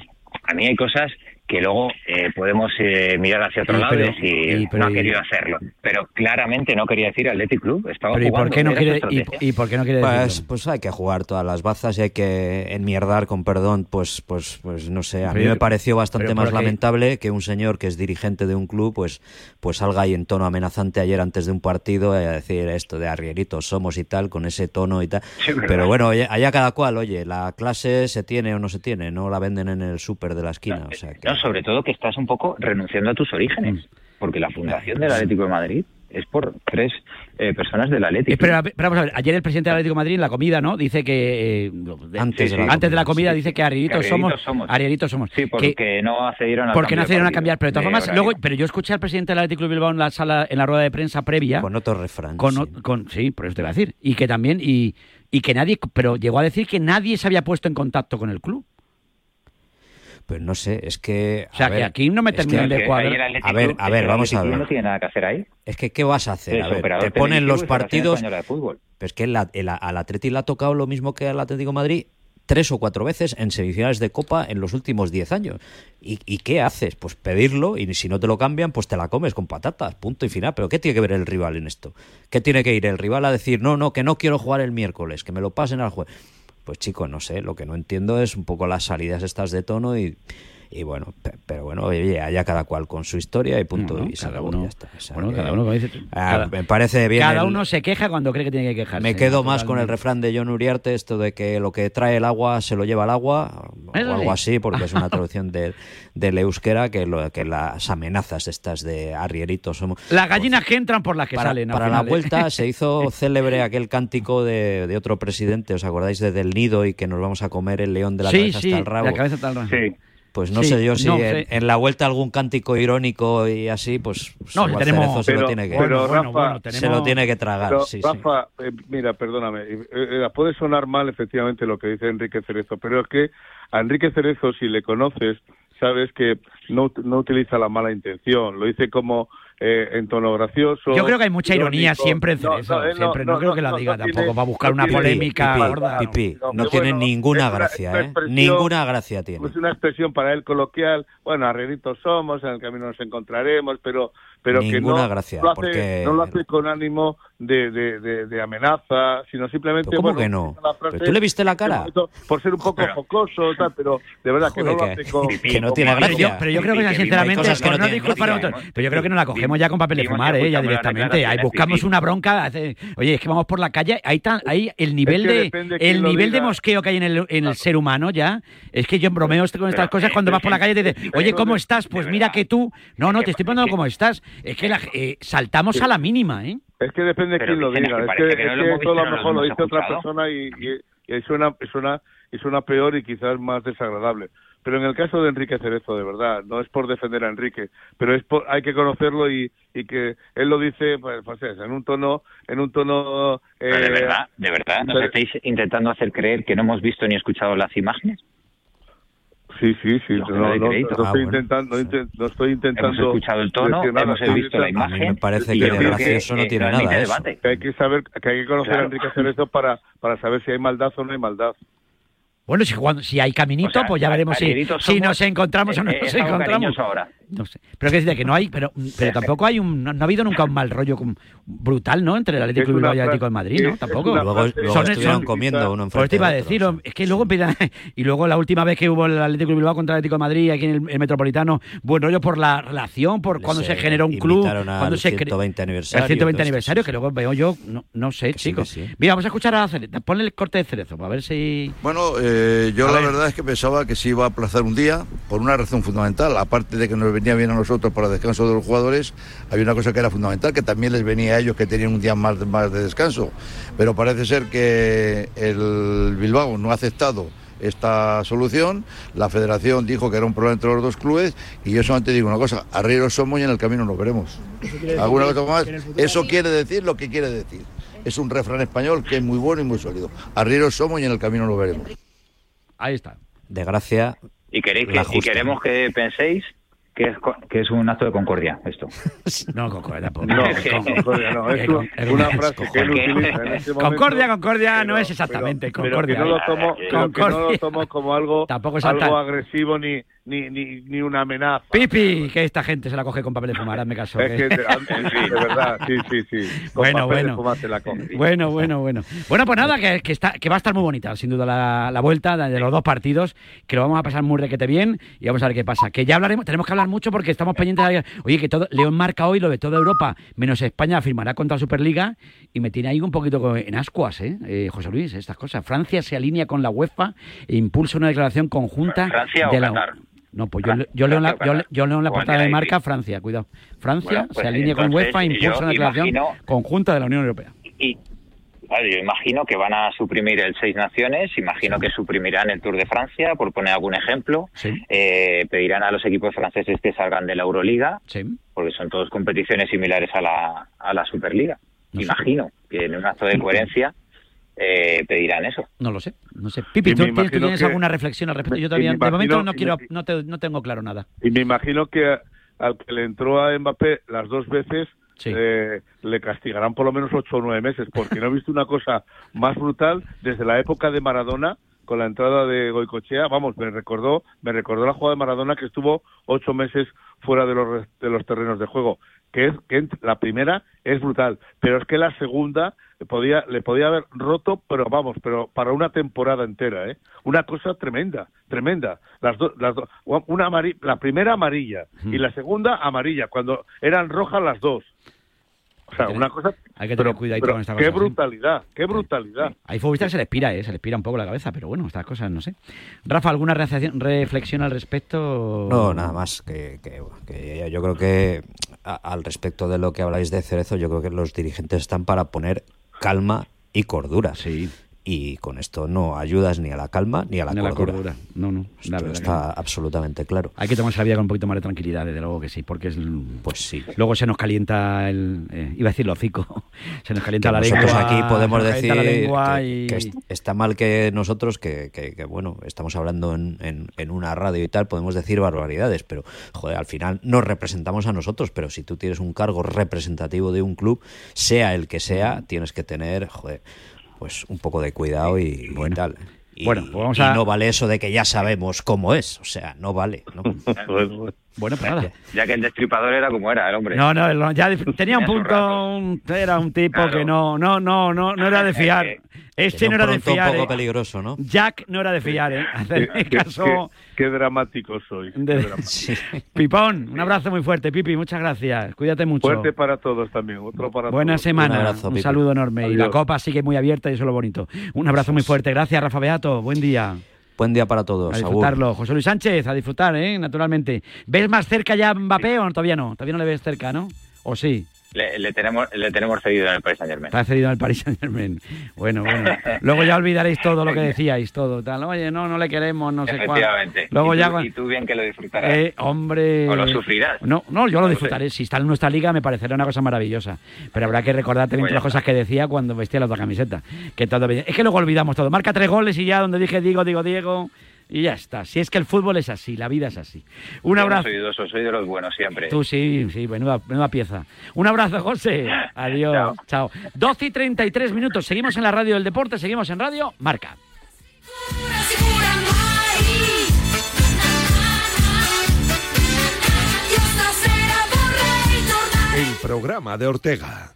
A mí hay cosas que luego eh, podemos eh, mirar hacia otro lado pero- y decir, y pero- no ha querido hacerlo. Pero claramente no quería decir Athletic Club. Estaba Pero ¿y por qué no quiere, y, y por qué no quiere Pues, decirlo? pues hay que jugar todas las bazas y hay que enmierdar con perdón, pues, pues, pues no sé. A mí me pareció bastante pero más lamentable que un señor que es dirigente de un club, pues, pues salga ahí en tono amenazante ayer antes de un partido a decir esto de arrieritos somos y tal, con ese tono y tal. Pero bueno, allá cada cual, oye, la clase se tiene o no se tiene, no la venden en el súper de la esquina, o sea que... No, sobre todo que estás un poco renunciando a tus orígenes. Porque la fundación del Atlético de Madrid es por tres eh, personas del Atlético. Eh, pero, pero vamos a ver, ayer el presidente del Atlético de Madrid en la comida, ¿no? Dice que... eh, Antes de la antes de la comida, sí, dice que arrieritos somos, somos. arrieritos somos. Sí, porque Que- no accedieron al porque no accedieron a cambiar, pero de todas formas, luego, pero yo escuché al presidente del Atlético de Bilbao en la sala, en la rueda de prensa previa, Con otro refrán. con, sí. o- con- sí, por eso te iba a decir, y que también, y, y que nadie, pero llegó a decir que nadie se había puesto en contacto con el club. Pues no sé, es que... O sea, a que ver, aquí no me es que- terminan de cuadrar. el A ver, a ver, el vamos a ver. no tiene nada que hacer ahí. Es que, ¿qué vas a hacer? A ver, te ponen los partidos... De Fútbol. Pero es que la- el- al Atleti le ha tocado lo mismo que al Atlético de Madrid tres o cuatro veces en semifinales de Copa en los últimos diez años. ¿Y, y qué haces? Pues pedirlo y si no te lo cambian, pues te la comes con patatas, punto y final. ¿Pero qué tiene que ver el rival en esto? ¿Qué tiene que ir el rival a decir, no, no, que no quiero jugar el miércoles, que me lo pasen al jueves? Pues chico, no sé, lo que no entiendo es un poco las salidas estas de tono y, y bueno, pe- pero bueno, oye, allá cada cual con su historia y punto No, no, y se cada uno- ya está. O sea bueno, que- cada uno, tú, Ah, cada- me parece bien. Cada el- uno se queja cuando cree que tiene que quejarse. me quedo más con el refrán de John Uriarte, esto de que lo que trae el agua se lo lleva el agua, o Eso algo sí. así, porque es una traducción de- del euskera, que, lo, que las amenazas estas de arrieritos somos... Las gallinas que entran por las que Para, salen. al para la ¿eh? vuelta se hizo célebre aquel cántico de, de otro presidente, ¿os acordáis de Del Nido y que nos vamos a comer el león de la Sí, cabeza sí, hasta el rabo? de la cabeza hasta el rabo. Sí. Pues no Sí, sé yo si no en, la vuelta algún cántico irónico y así, pues No, Salva tenemos- se lo Pero- tiene que, pero, Rafa, se lo tiene que tragar. Pero, sí, sí. Rafa, eh, mira, perdóname, eh, eh, puede sonar mal efectivamente lo que dice Enrique Cerezo, pero es que a Enrique Cerezo, si le conoces, sabes que no, no utiliza la mala intención, lo dice como eh, en tono gracioso. Yo creo que hay mucha ironía irónico. siempre en No, Cerezo, no, eh, siempre. No, creo que la diga tiene- tampoco, va a buscar una tiene- polémica Pipi, gorda. Pipi, no, tiene bueno, ninguna gracia, una ¿eh? Ninguna gracia tiene. Es una expresión para él coloquial, bueno, arrieritos somos, en el camino nos encontraremos, pero pero que Ninguna no, gracia, lo hace, porque- no lo hace con ánimo de, de, de, de amenaza, sino simplemente... ¿Pero cómo bueno, que no? frase ¿Pero tú le viste la cara? Por ser un poco jocoso, tal, pero de verdad que no lo hace con... que no tiene mala- Pero yo, pero yo creo que sinceramente, no no disculpar a gracia, otros, pero yo creo que nos la cogemos ya con papel de fumar, ¿eh? ya directamente. Ahí buscamos una bronca. hace- Oye, es que vamos por la calle, ahí, tan, ahí el nivel que de el nivel de mosqueo que hay en el, en el ser humano ya. Es que yo bromeo con estas Pero, cosas cuando pero vas por la calle y te dices, pero oye, ¿cómo estás? Pues mira que tú. No, no, te estoy preguntando cómo estás. Es que la- eh, saltamos a la mínima, ¿eh? Es que depende Pero quién lo diga. que Es que, que es no que eso a lo mejor lo dice otra persona y, y- y suena, y, suena, y suena peor y quizás más desagradable. Pero en el caso de Enrique Cerezo, de verdad, no es por defender a Enrique, pero es por, hay que conocerlo y, y que él lo dice pues, pues es, en un tono... En un tono Pero de eh, verdad, de verdad, ¿nos pero- estáis intentando hacer creer que no hemos visto ni escuchado las imágenes? Sí, sí, sí. No, no doy no, crédito. no Ah, estoy bueno. intentando, no inten- no estoy intentando... Hemos escuchado el tono, nada, hemos visto la intentando- mí me parece que de que, gracioso no eh, tiene nada eso. debate. Que hay que saber, que hay que conocer Claro. a Enrique Cerezo para, para saber si hay maldad o no hay maldad. Bueno, si, cuando, si hay caminito, O sea, pues ya veremos si, si nos encontramos o no eh, nos encontramos. ahora. No sé. Pero que decir que no hay, pero, pero tampoco hay un, no, no ha habido nunca un mal rollo con- brutal, ¿no? Entre el Atlético Bilbao y el Atlético de Madrid, ¿no? Tampoco. Luego, Son- estuvieron son- comiendo uno Por eso te enfrente iba a de decir, otro, es que luego y luego la última vez que hubo el Atlético de Bilbao contra el Atlético de Madrid aquí en el, el Metropolitano, buen rollo por la relación, por cuando se, Se generó un club, cuando se cre- 120 aniversario, el 120 todo esto, aniversario, que luego veo yo, no, no sé, Que chicos. sí. Mira, vamos a escuchar a Cerezo, ponle el corte de Cerezo, a ver si... Bueno, eh, yo A la ver. verdad es que pensaba que se iba a aplazar un día por una razón fundamental. Aparte de que nos venía bien a nosotros para el descanso de los jugadores, había una cosa que era fundamental, que también les venía a ellos que tenían un día más, más de descanso. Pero parece ser que el Bilbao no ha aceptado esta solución, la federación dijo que era un problema entre los dos clubes y yo solamente digo una cosa, arrieros somos y en el camino nos veremos. ¿Alguna cosa más? Eso quiere decir lo que quiere decir. Es un refrán español que es muy bueno y muy sólido. Arrieros somos y en el camino nos veremos. Ahí está. De gracia, Y, queréis que, y queremos que penséis que es, co- que es un acto de concordia esto. No, Concordia, tampoco. No, Con- Concordia no, es una, frase que él Concordia. utiliza en este momento. Concordia, Concordia no es exactamente pero- Concordia. Pero que no lo tomo, pero que no Concordia. lo tomo como algo, Tampoco es algo agresivo ni, ni, ni, ni una amenaza. Pipi, que esta gente se la coge con papel de fumar, hazme caso. Es que- que, de, de verdad, sí, sí, sí. Con Bueno, papel de bueno. fumar se la coge. Bueno, bueno, bueno. Bueno, pues nada, que, que está, que va a estar muy bonita, sin duda, la, la vuelta de los dos partidos, que lo vamos a pasar muy requete bien y vamos a ver qué pasa. Que ya hablaremos, tenemos que hablar mucho porque estamos pendientes de... Oye, que todo, León marca hoy lo de toda Europa, menos España, firmará contra la Superliga y me tiene ahí un poquito en ascuas, ¿eh? Eh, José Luis, estas cosas. Francia se alinea con la UEFA e impulsa una declaración conjunta ¿Francia o de la... Qatar? No, pues yo, yo leo la, yo, le- yo leo en la portada de marca Francia, cuidado. Francia Bueno, pues se alinea con UEFA e impulsa una declaración imagino- conjunta de la Unión Europea. Y yo imagino que van a suprimir el Seis Naciones, imagino que suprimirán el Tour de Francia, por poner algún ejemplo. Sí. Eh, pedirán a los equipos franceses que salgan de la Euroliga, Sí. porque son todas competiciones similares a la, a la Superliga. No sé. imagino que en un acto de coherencia eh, pedirán eso. No lo sé, no sé. Pipi, ¿tú, tienes- tú imagino tienes que- alguna reflexión al respecto? Yo todavía, de momento no quiero, me- no, te- no tengo claro nada. Y me imagino que al que le entró a Mbappé las dos veces Sí. eh, le castigarán por lo menos ocho o nueve meses, porque no he visto una cosa más brutal desde la época de Maradona, con la entrada de Goicochea, vamos, me recordó, me recordó la jugada de Maradona que estuvo ocho meses fuera de los, de los terrenos de juego. Que es que la primera es brutal, pero es que la segunda podía, le podía haber roto, pero vamos, pero para una temporada entera, ¿eh? Una cosa tremenda, tremenda. Las dos, las dos, una amari- la primera amarilla y la segunda amarilla, cuando eran rojas las dos. O sea, una cosa. Hay que tener pero- cuidadito pero con esta Qué cosa, ¿sí? brutalidad, qué brutalidad. Hay futbolistas que se les pira, ¿eh? se les pira un poco la cabeza, pero bueno, estas cosas no sé. Rafa, ¿alguna reacción- reflexión al respecto? No, nada más. Que, que- que yo creo que a- al respecto de lo que habláis de Cerezo, yo creo que los dirigentes están para poner calma y cordura. Sí. Y con esto no ayudas ni a la calma ni a la Ni a la cordura. cordura. No, no, Esto la está absolutamente claro. Hay que tomarse la vida con un poquito más de tranquilidad, desde luego que sí, porque es... Pues sí. Luego se nos calienta el... eh, iba a decir el hocico. Se nos calienta Que la nosotros lengua. aquí podemos decir que, y- que est- está mal que nosotros, que, que- que, bueno, estamos hablando en, en- en una radio y tal, podemos decir barbaridades, pero joder, al final nos representamos a nosotros, pero si tú tienes un cargo representativo de un club, sea el que sea, tienes que tener, joder, pues un poco de cuidado y, y tal. Y, Bueno, pues vamos y a- no vale eso de que ya sabemos cómo es, o sea, no vale. ¿no? Bueno, pues nada. Ya que el destripador era como era, el hombre. No, no, ya tenía un punto, un- era un tipo que no, no, no, no, no era de fiar. Este no era de pronto un fiar. poco eh. peligroso, ¿no? Jack no era de fiar, ¿eh? Hacerme qué- caso. qué- qué dramático soy. qué de- dramático. Pipón, un abrazo muy fuerte, Pipi, muchas gracias. Cuídate mucho. Fuerte para todos también, otro para Buena todos. semana, un, saludo enorme. Y la copa sigue muy abierta y eso es lo bonito. Un abrazo muy fuerte. Gracias, Rafa Beato. Buen día. Buen día para todos. A Agur. disfrutarlo. José Luis Sánchez, a disfrutar, ¿eh? Naturalmente. ¿Ves más cerca ya Mbappé o todavía no? Todavía no le ves cerca, ¿no? ¿O sí? Le, le tenemos, le tenemos cedido en el Paris Saint Germain. Está cedido al Paris Saint Germain. Bueno, bueno. Luego ya olvidaréis todo lo que decíais, todo. Tal. Oye, no, no le queremos, no sé cuál. Luego y, ya. tú, y tú bien que lo disfrutarás. Eh, hombre. O lo sufrirás. No, no, yo lo disfrutaré. Si está en nuestra liga, me parecerá una cosa maravillosa. Pero habrá que recordar también las cosas que decía cuando vestía la otra camiseta. Que todo. Es que luego olvidamos todo. Marca tres goles y ya donde dije digo, digo, Diego. Y ya está. Si es que el fútbol es así, la vida es así. Un Yo no abrazo. soy dudoso, soy de los buenos siempre. Tú sí, sí, menuda, menuda pieza. Un abrazo, José. Adiós. Chao. 12 y 33 minutos. Seguimos en la radio del deporte, seguimos en radio Marca. El programa de Ortega.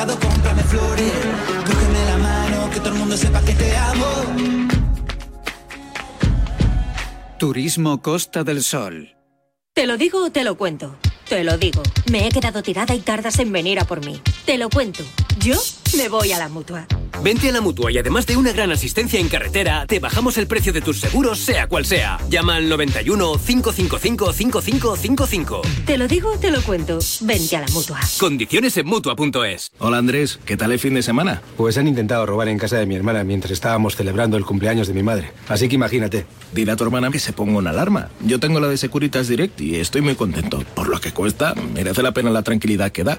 Llámame amor, en el mercado cómprame flores. Cógeme la mano, que todo el mundo sepa que te amo. Turismo Costa del Sol. ¿Te lo digo o te lo cuento? Te lo digo. Me he quedado tirada y tardas en venir a por mí. Te lo cuento. Yo me voy a la mutua. Vente a la mutua y además de una gran asistencia en carretera, te bajamos el precio de tus seguros, sea cual sea. Llama al 91 555 5555. Te lo digo o te lo cuento. Vente a la mutua. Condiciones en mutua.es. Hola Andrés, ¿qué tal el fin de semana? Pues han intentado robar en casa de mi hermana mientras estábamos celebrando el cumpleaños de mi madre. Así que imagínate. Dile a tu hermana que se ponga una alarma. Yo tengo la de Securitas Direct y estoy muy contento. Por lo que cuesta, merece la pena la tranquilidad que da.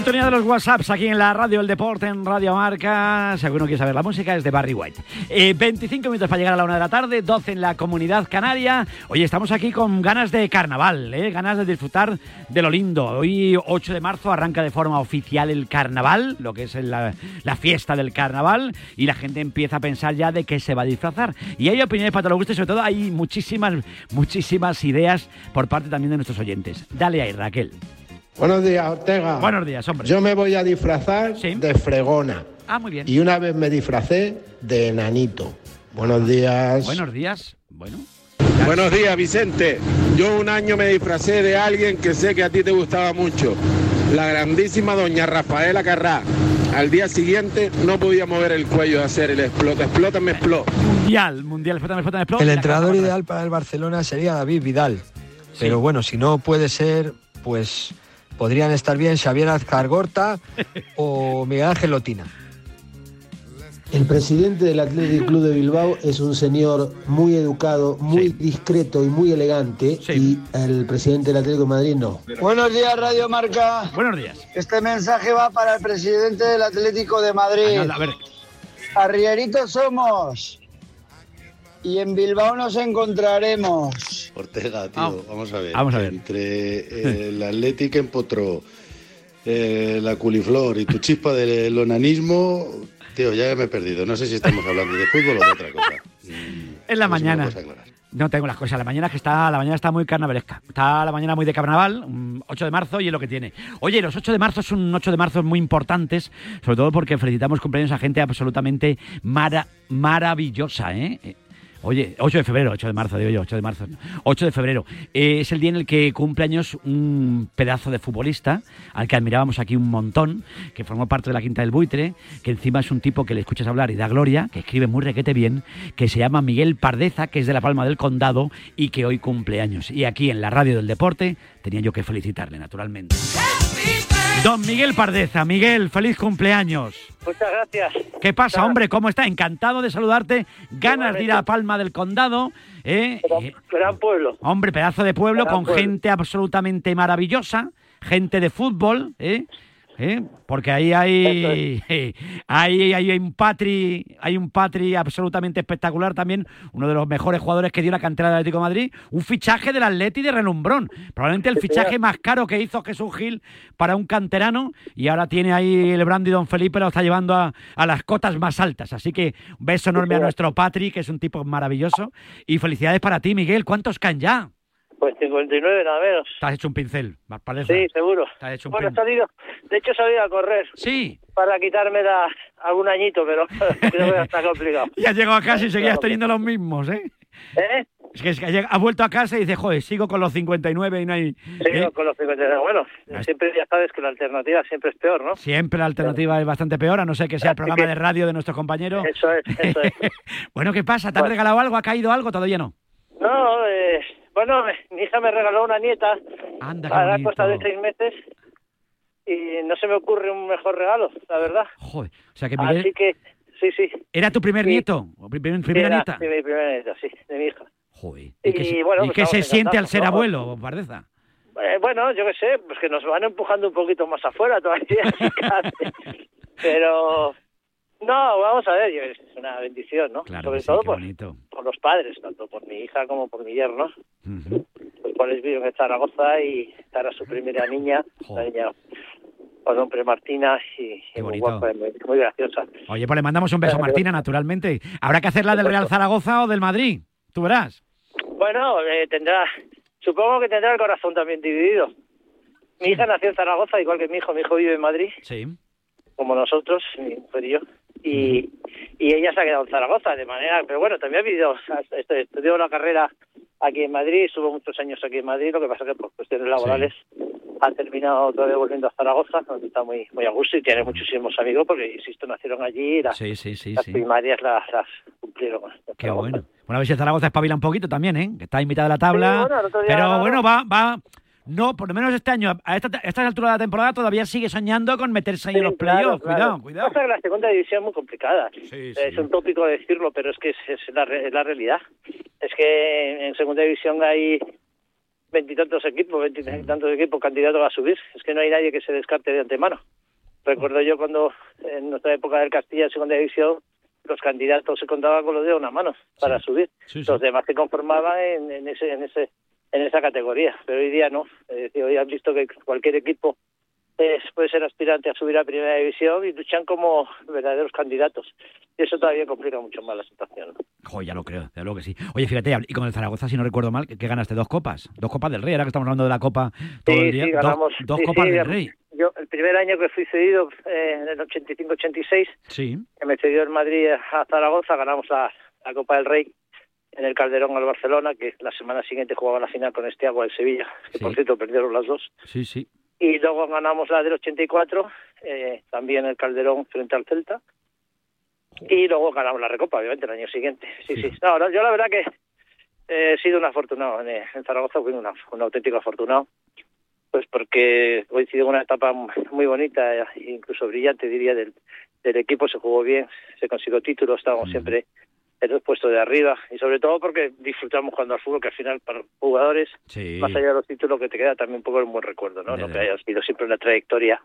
Sintonía de los WhatsApps aquí en la radio El Deporte, en Radio Marca. Si alguno quiere saber la música, es de Barry White. Eh, 25 minutos para llegar a la una de la tarde, 12 en la comunidad canaria. Hoy estamos aquí con ganas de carnaval, eh, ganas de disfrutar de lo lindo. Hoy, 8 de marzo, arranca de forma oficial el carnaval, lo que es la, fiesta del carnaval, y la gente empieza a pensar ya de qué se va a disfrazar. Y hay opiniones para todos los gustos, sobre todo hay muchísimas, muchísimas ideas por parte también de nuestros oyentes. Dale ahí, Raquel. Buenos días, Ortega. Buenos días, hombre. Yo me voy a disfrazar de fregona. Ah, muy bien. Y una vez me disfracé de enanito. Buenos días. Buenos días. Bueno. Buenos días, Vicente. Yo un año me disfracé de alguien que sé que a ti te gustaba mucho. La grandísima doña Rafaela Carrá. Al día siguiente no podía mover el cuello de hacer el explota. Explota, me explota. Mundial, mundial, explótame, explótame, explótame. El entrenador ideal para el Barcelona sería David Vidal. Pero bueno, si no puede ser, pues podrían estar bien Xavier Azcargorta o Miguel Ángel Lotina. El presidente del Athletic Club de Bilbao es un señor muy educado, muy discreto y muy elegante. Y el presidente del Atlético de Madrid no. Buenos días, Radio Marca. Buenos días. Este mensaje va para el presidente del Atlético de Madrid. A ver. Arrieritos somos. Y en Bilbao nos encontraremos. Ortega, tío, Ah, vamos a ver. vamos a ver. Entre eh, el Athletic en Potro, eh, la culiflor y tu chispa del onanismo, tío, ya me he perdido. No sé si estamos hablando de fútbol o de otra cosa. En la mañana. No tengo las cosas. La mañana es que está, la mañana está muy carnavalesca. Está la mañana muy de carnaval, un 8 de marzo y es lo que tiene. Oye, los 8 de marzo son un 8 de marzo muy importantes, sobre todo porque felicitamos cumpleaños a gente absolutamente mara- maravillosa, ¿eh? Oye, 8 de febrero, 8 de marzo, digo yo, 8 de marzo. 8 de febrero. Eh, es el día en el que cumpleaños un pedazo de futbolista, al que admirábamos aquí un montón, que formó parte de la Quinta del Buitre, que encima es un tipo que le escuchas hablar y da gloria, que escribe muy requete bien, que se llama Miguel Pardeza, que es de La Palma del Condado y que hoy cumpleaños. Y aquí en la radio del deporte tenía yo que felicitarle, naturalmente. Don Miguel Pardeza, Miguel, feliz cumpleaños. Muchas gracias. ¿Qué pasa, hombre? ¿Cómo está? Encantado de saludarte. Ganas de ir a Palma del Condado. ¿eh? Eh, Gran pueblo. Hombre, pedazo de pueblo Gran con pueblo. gente absolutamente maravillosa, gente de fútbol, ¿eh? ¿Eh? Porque ahí hay, ahí hay un patri, hay un patri absolutamente espectacular también, uno de los mejores jugadores que dio la cantera del Atlético de Madrid, un fichaje del Atleti de relumbrón, probablemente el fichaje más caro que hizo Jesús Gil para un canterano y ahora tiene ahí el brandy Don Felipe, lo está llevando a, a las cotas más altas, así que un beso enorme a nuestro patri, que es un tipo maravilloso, y felicidades para ti, Miguel, ¿cuántos caen ya? Pues 59 nada menos. Te has hecho un pincel, más parece. Sí, seguro. Te has hecho un Bueno, he salido, de hecho he salido a correr. Sí. Para quitarme la, algún añito, pero creo que está complicado. Y has llegado a casa y seguías teniendo los mismos, ¿eh? ¿Eh? Es que, es que ha vuelto a casa y dice, joder, sigo con los 59 y no hay... Sí, ¿eh? con los 59. Bueno, siempre ya sabes que la alternativa siempre es peor, ¿no? Siempre la alternativa es bastante peor, a no ser que sea el programa de radio de nuestros compañeros. Eso es, eso es. Bueno, ¿qué pasa? ¿Te han regalado algo? ¿Ha caído algo? Todavía no. No, eh, bueno, me- mi hija me regaló una nieta Anda, a la costa de seis meses y no se me ocurre un mejor regalo, la verdad. Joder, o sea que Miguel... Así que, sí, sí. ¿Era tu primer Sí. nieto? ¿O pri- prim- primera Era, nieta? Sí, mi primera nieta, sí, de mi hija. Joder. Y, ¿Y qué, se- bueno, y pues qué se siente al ser abuelo, Pardeza? Eh, bueno, yo qué sé, pues que nos van empujando un poquito más afuera todavía. Pero, no, vamos a ver, es una bendición, ¿no? Claro Sobre sí, todo qué por, por los padres, tanto por mi hija como por mi yerno, los cuales viven en Zaragoza y estará su primera niña, la niña con nombre Martina y, y muy guapa, muy, muy graciosa. Oye, pues le mandamos un beso a. Martina, naturalmente. ¿Habrá que hacerla del Real Zaragoza o del Madrid? Tú verás. Bueno, eh, tendrá, supongo que tendrá el corazón también dividido. Mi hija nació en Zaragoza, igual que mi hijo. Mi hijo vive en Madrid, Sí. Como nosotros, mi mujer y yo. Y, y ella se ha quedado en Zaragoza, de manera. Pero bueno, también ha vivido, est- estudió la carrera aquí en Madrid, estuvo muchos años aquí en Madrid. Lo que pasa que por cuestiones laborales ha terminado otra vez volviendo a Zaragoza, donde está muy, muy a gusto y tiene muchísimos amigos, porque insisto, nacieron allí y las, Sí, sí, sí, las sí. primarias las, las cumplieron. Qué bueno. Bueno, a ver si Zaragoza espabila un poquito también, ¿eh? Que está en mitad de la tabla. Sí, bueno, pero bueno, va, va. No, por lo menos este año, a esta, a esta altura de la temporada, todavía sigue soñando con meterse ahí en los claro, playoffs. claro. Cuidado, cuidado. Pasa que la segunda división es muy complicada. Sí, Es un tópico decirlo, pero es que es, es la, es la realidad. Es que en segunda división hay veintitantos equipos, veintitantos equipos candidatos a subir. Es que no hay nadie que se descarte de antemano. Recuerdo yo cuando en nuestra época del Castilla en segunda división los candidatos se contaban con los dedos de una mano para subir. Los demás se conformaban en, en ese en ese en esa categoría, pero hoy día no. Hoy han visto que cualquier equipo es- puede ser aspirante a subir a primera división y luchan como verdaderos candidatos. Y eso todavía complica mucho más la situación. ya lo creo, ya lo que sí. Oye, fíjate, y con el Zaragoza, si no recuerdo mal, que, que ganaste dos copas. Dos copas del Rey, ahora que estamos hablando de la copa todo Sí, el día. sí, ganamos. dos sí, copas del Rey. Yo, el primer año que fui cedido, eh, en el 85-86, Sí. que me cedió el Madrid a Zaragoza, ganamos la, la Copa del Rey en el Calderón al Barcelona, que la semana siguiente jugaba la final con este agua del Sevilla, que por Sí. cierto perdieron las dos. Sí, sí. Y luego ganamos la del 84, eh, también el Calderón frente al Celta. Y luego ganamos la Recopa, obviamente, el año siguiente. Sí, sí. No, no, yo la verdad que eh, he sido un afortunado. En, eh, en Zaragoza fui una- un auténtico afortunado. Pues porque coincidió una etapa muy bonita, e incluso brillante, diría, del, del equipo. Se jugó bien, se consiguió títulos, estábamos siempre en los puestos de arriba. Y sobre todo porque disfrutamos jugando al fútbol, que al final para jugadores Sí. más allá de los títulos que te queda también un poco un buen recuerdo, ¿no? No que haya sido siempre una trayectoria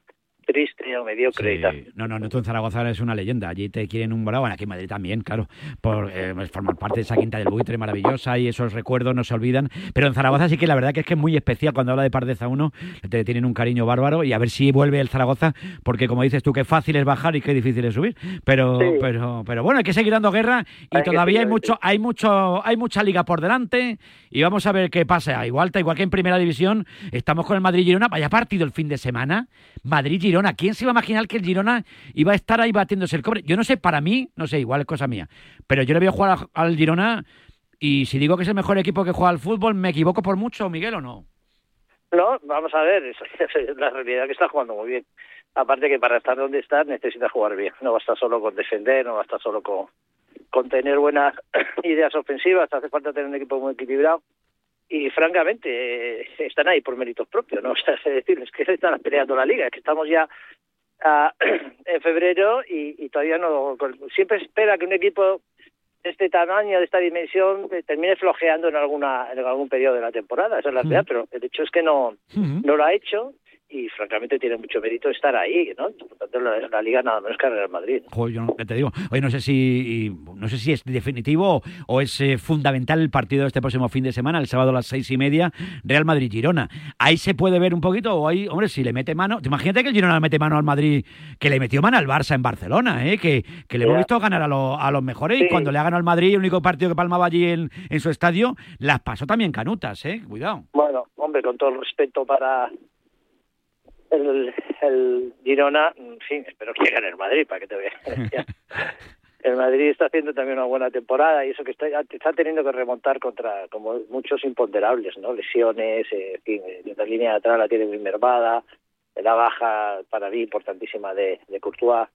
triste o mediocre y tal. No, no, no, tú en Zaragoza eres una leyenda. Allí te quieren un bravo. Bueno, aquí en Madrid también, claro. Por eh, formar parte de esa quinta del buitre maravillosa y esos recuerdos no se olvidan. Pero en Zaragoza sí que la verdad que es que es muy especial cuando habla de Pardeza 1. Te tienen un cariño bárbaro y a ver si vuelve el Zaragoza, porque como dices tú, qué fácil es bajar y qué difícil es subir. Pero, Sí. pero, pero bueno, hay que seguir dando guerra y Hay todavía hay mucho, hay mucho, hay mucha liga por delante y vamos a ver qué pasa. Igual, igual que en primera división, estamos con el Madrid Girona. Vaya partido el fin de semana. Madrid Girona. ¿Quién se iba a imaginar que el Girona iba a estar ahí batiéndose el cobre? Yo no sé, para mí, no sé, igual es cosa mía. Pero yo le veo jugar al Girona y si digo que es el mejor equipo que juega al fútbol, ¿me equivoco por mucho, Miguel, o no? No, vamos a ver, la realidad que está jugando muy bien. Aparte que para estar donde está necesita jugar bien. No basta solo con defender, no basta solo con, con tener buenas ideas ofensivas, hace falta tener un equipo muy equilibrado. Y francamente, eh, están ahí por méritos propios, ¿no? O sea, es decir, es que están peleando la liga, es que estamos ya en febrero y, y todavía no. Siempre espera que un equipo de este tamaño, de esta dimensión, eh, termine flojeando en alguna en algún periodo de la temporada. Esa es la realidad, pero el hecho es que no, no lo ha hecho y francamente tiene mucho mérito estar ahí, ¿no? Por tanto, la, la liga nada menos que el Real Madrid. Joder, yo te digo, oye, no sé si no sé si es definitivo o es eh, fundamental el partido de este próximo fin de semana, el sábado a las seis y media, Real Madrid-Girona. Ahí se puede ver un poquito, o ahí, hombre, si le mete mano, te imagínate que el Girona le mete mano al Madrid, que le metió mano al Barça en Barcelona, ¿eh? que, que le hemos visto ganar a, lo- a los mejores y cuando le ha ganado al Madrid, el único partido que palmaba allí en, en su estadio, las pasó también canutas, ¿eh? Cuidado. Bueno, hombre, con todo el respeto para el, el Girona, en fin, espero que gane el Madrid, para que te veas. el Madrid está haciendo también una buena temporada y eso que está, está teniendo que remontar contra como muchos imponderables, ¿no? Lesiones, eh, en fin, eh, la línea de atrás la tiene muy mermada, la baja para mí importantísima de, de Courtois.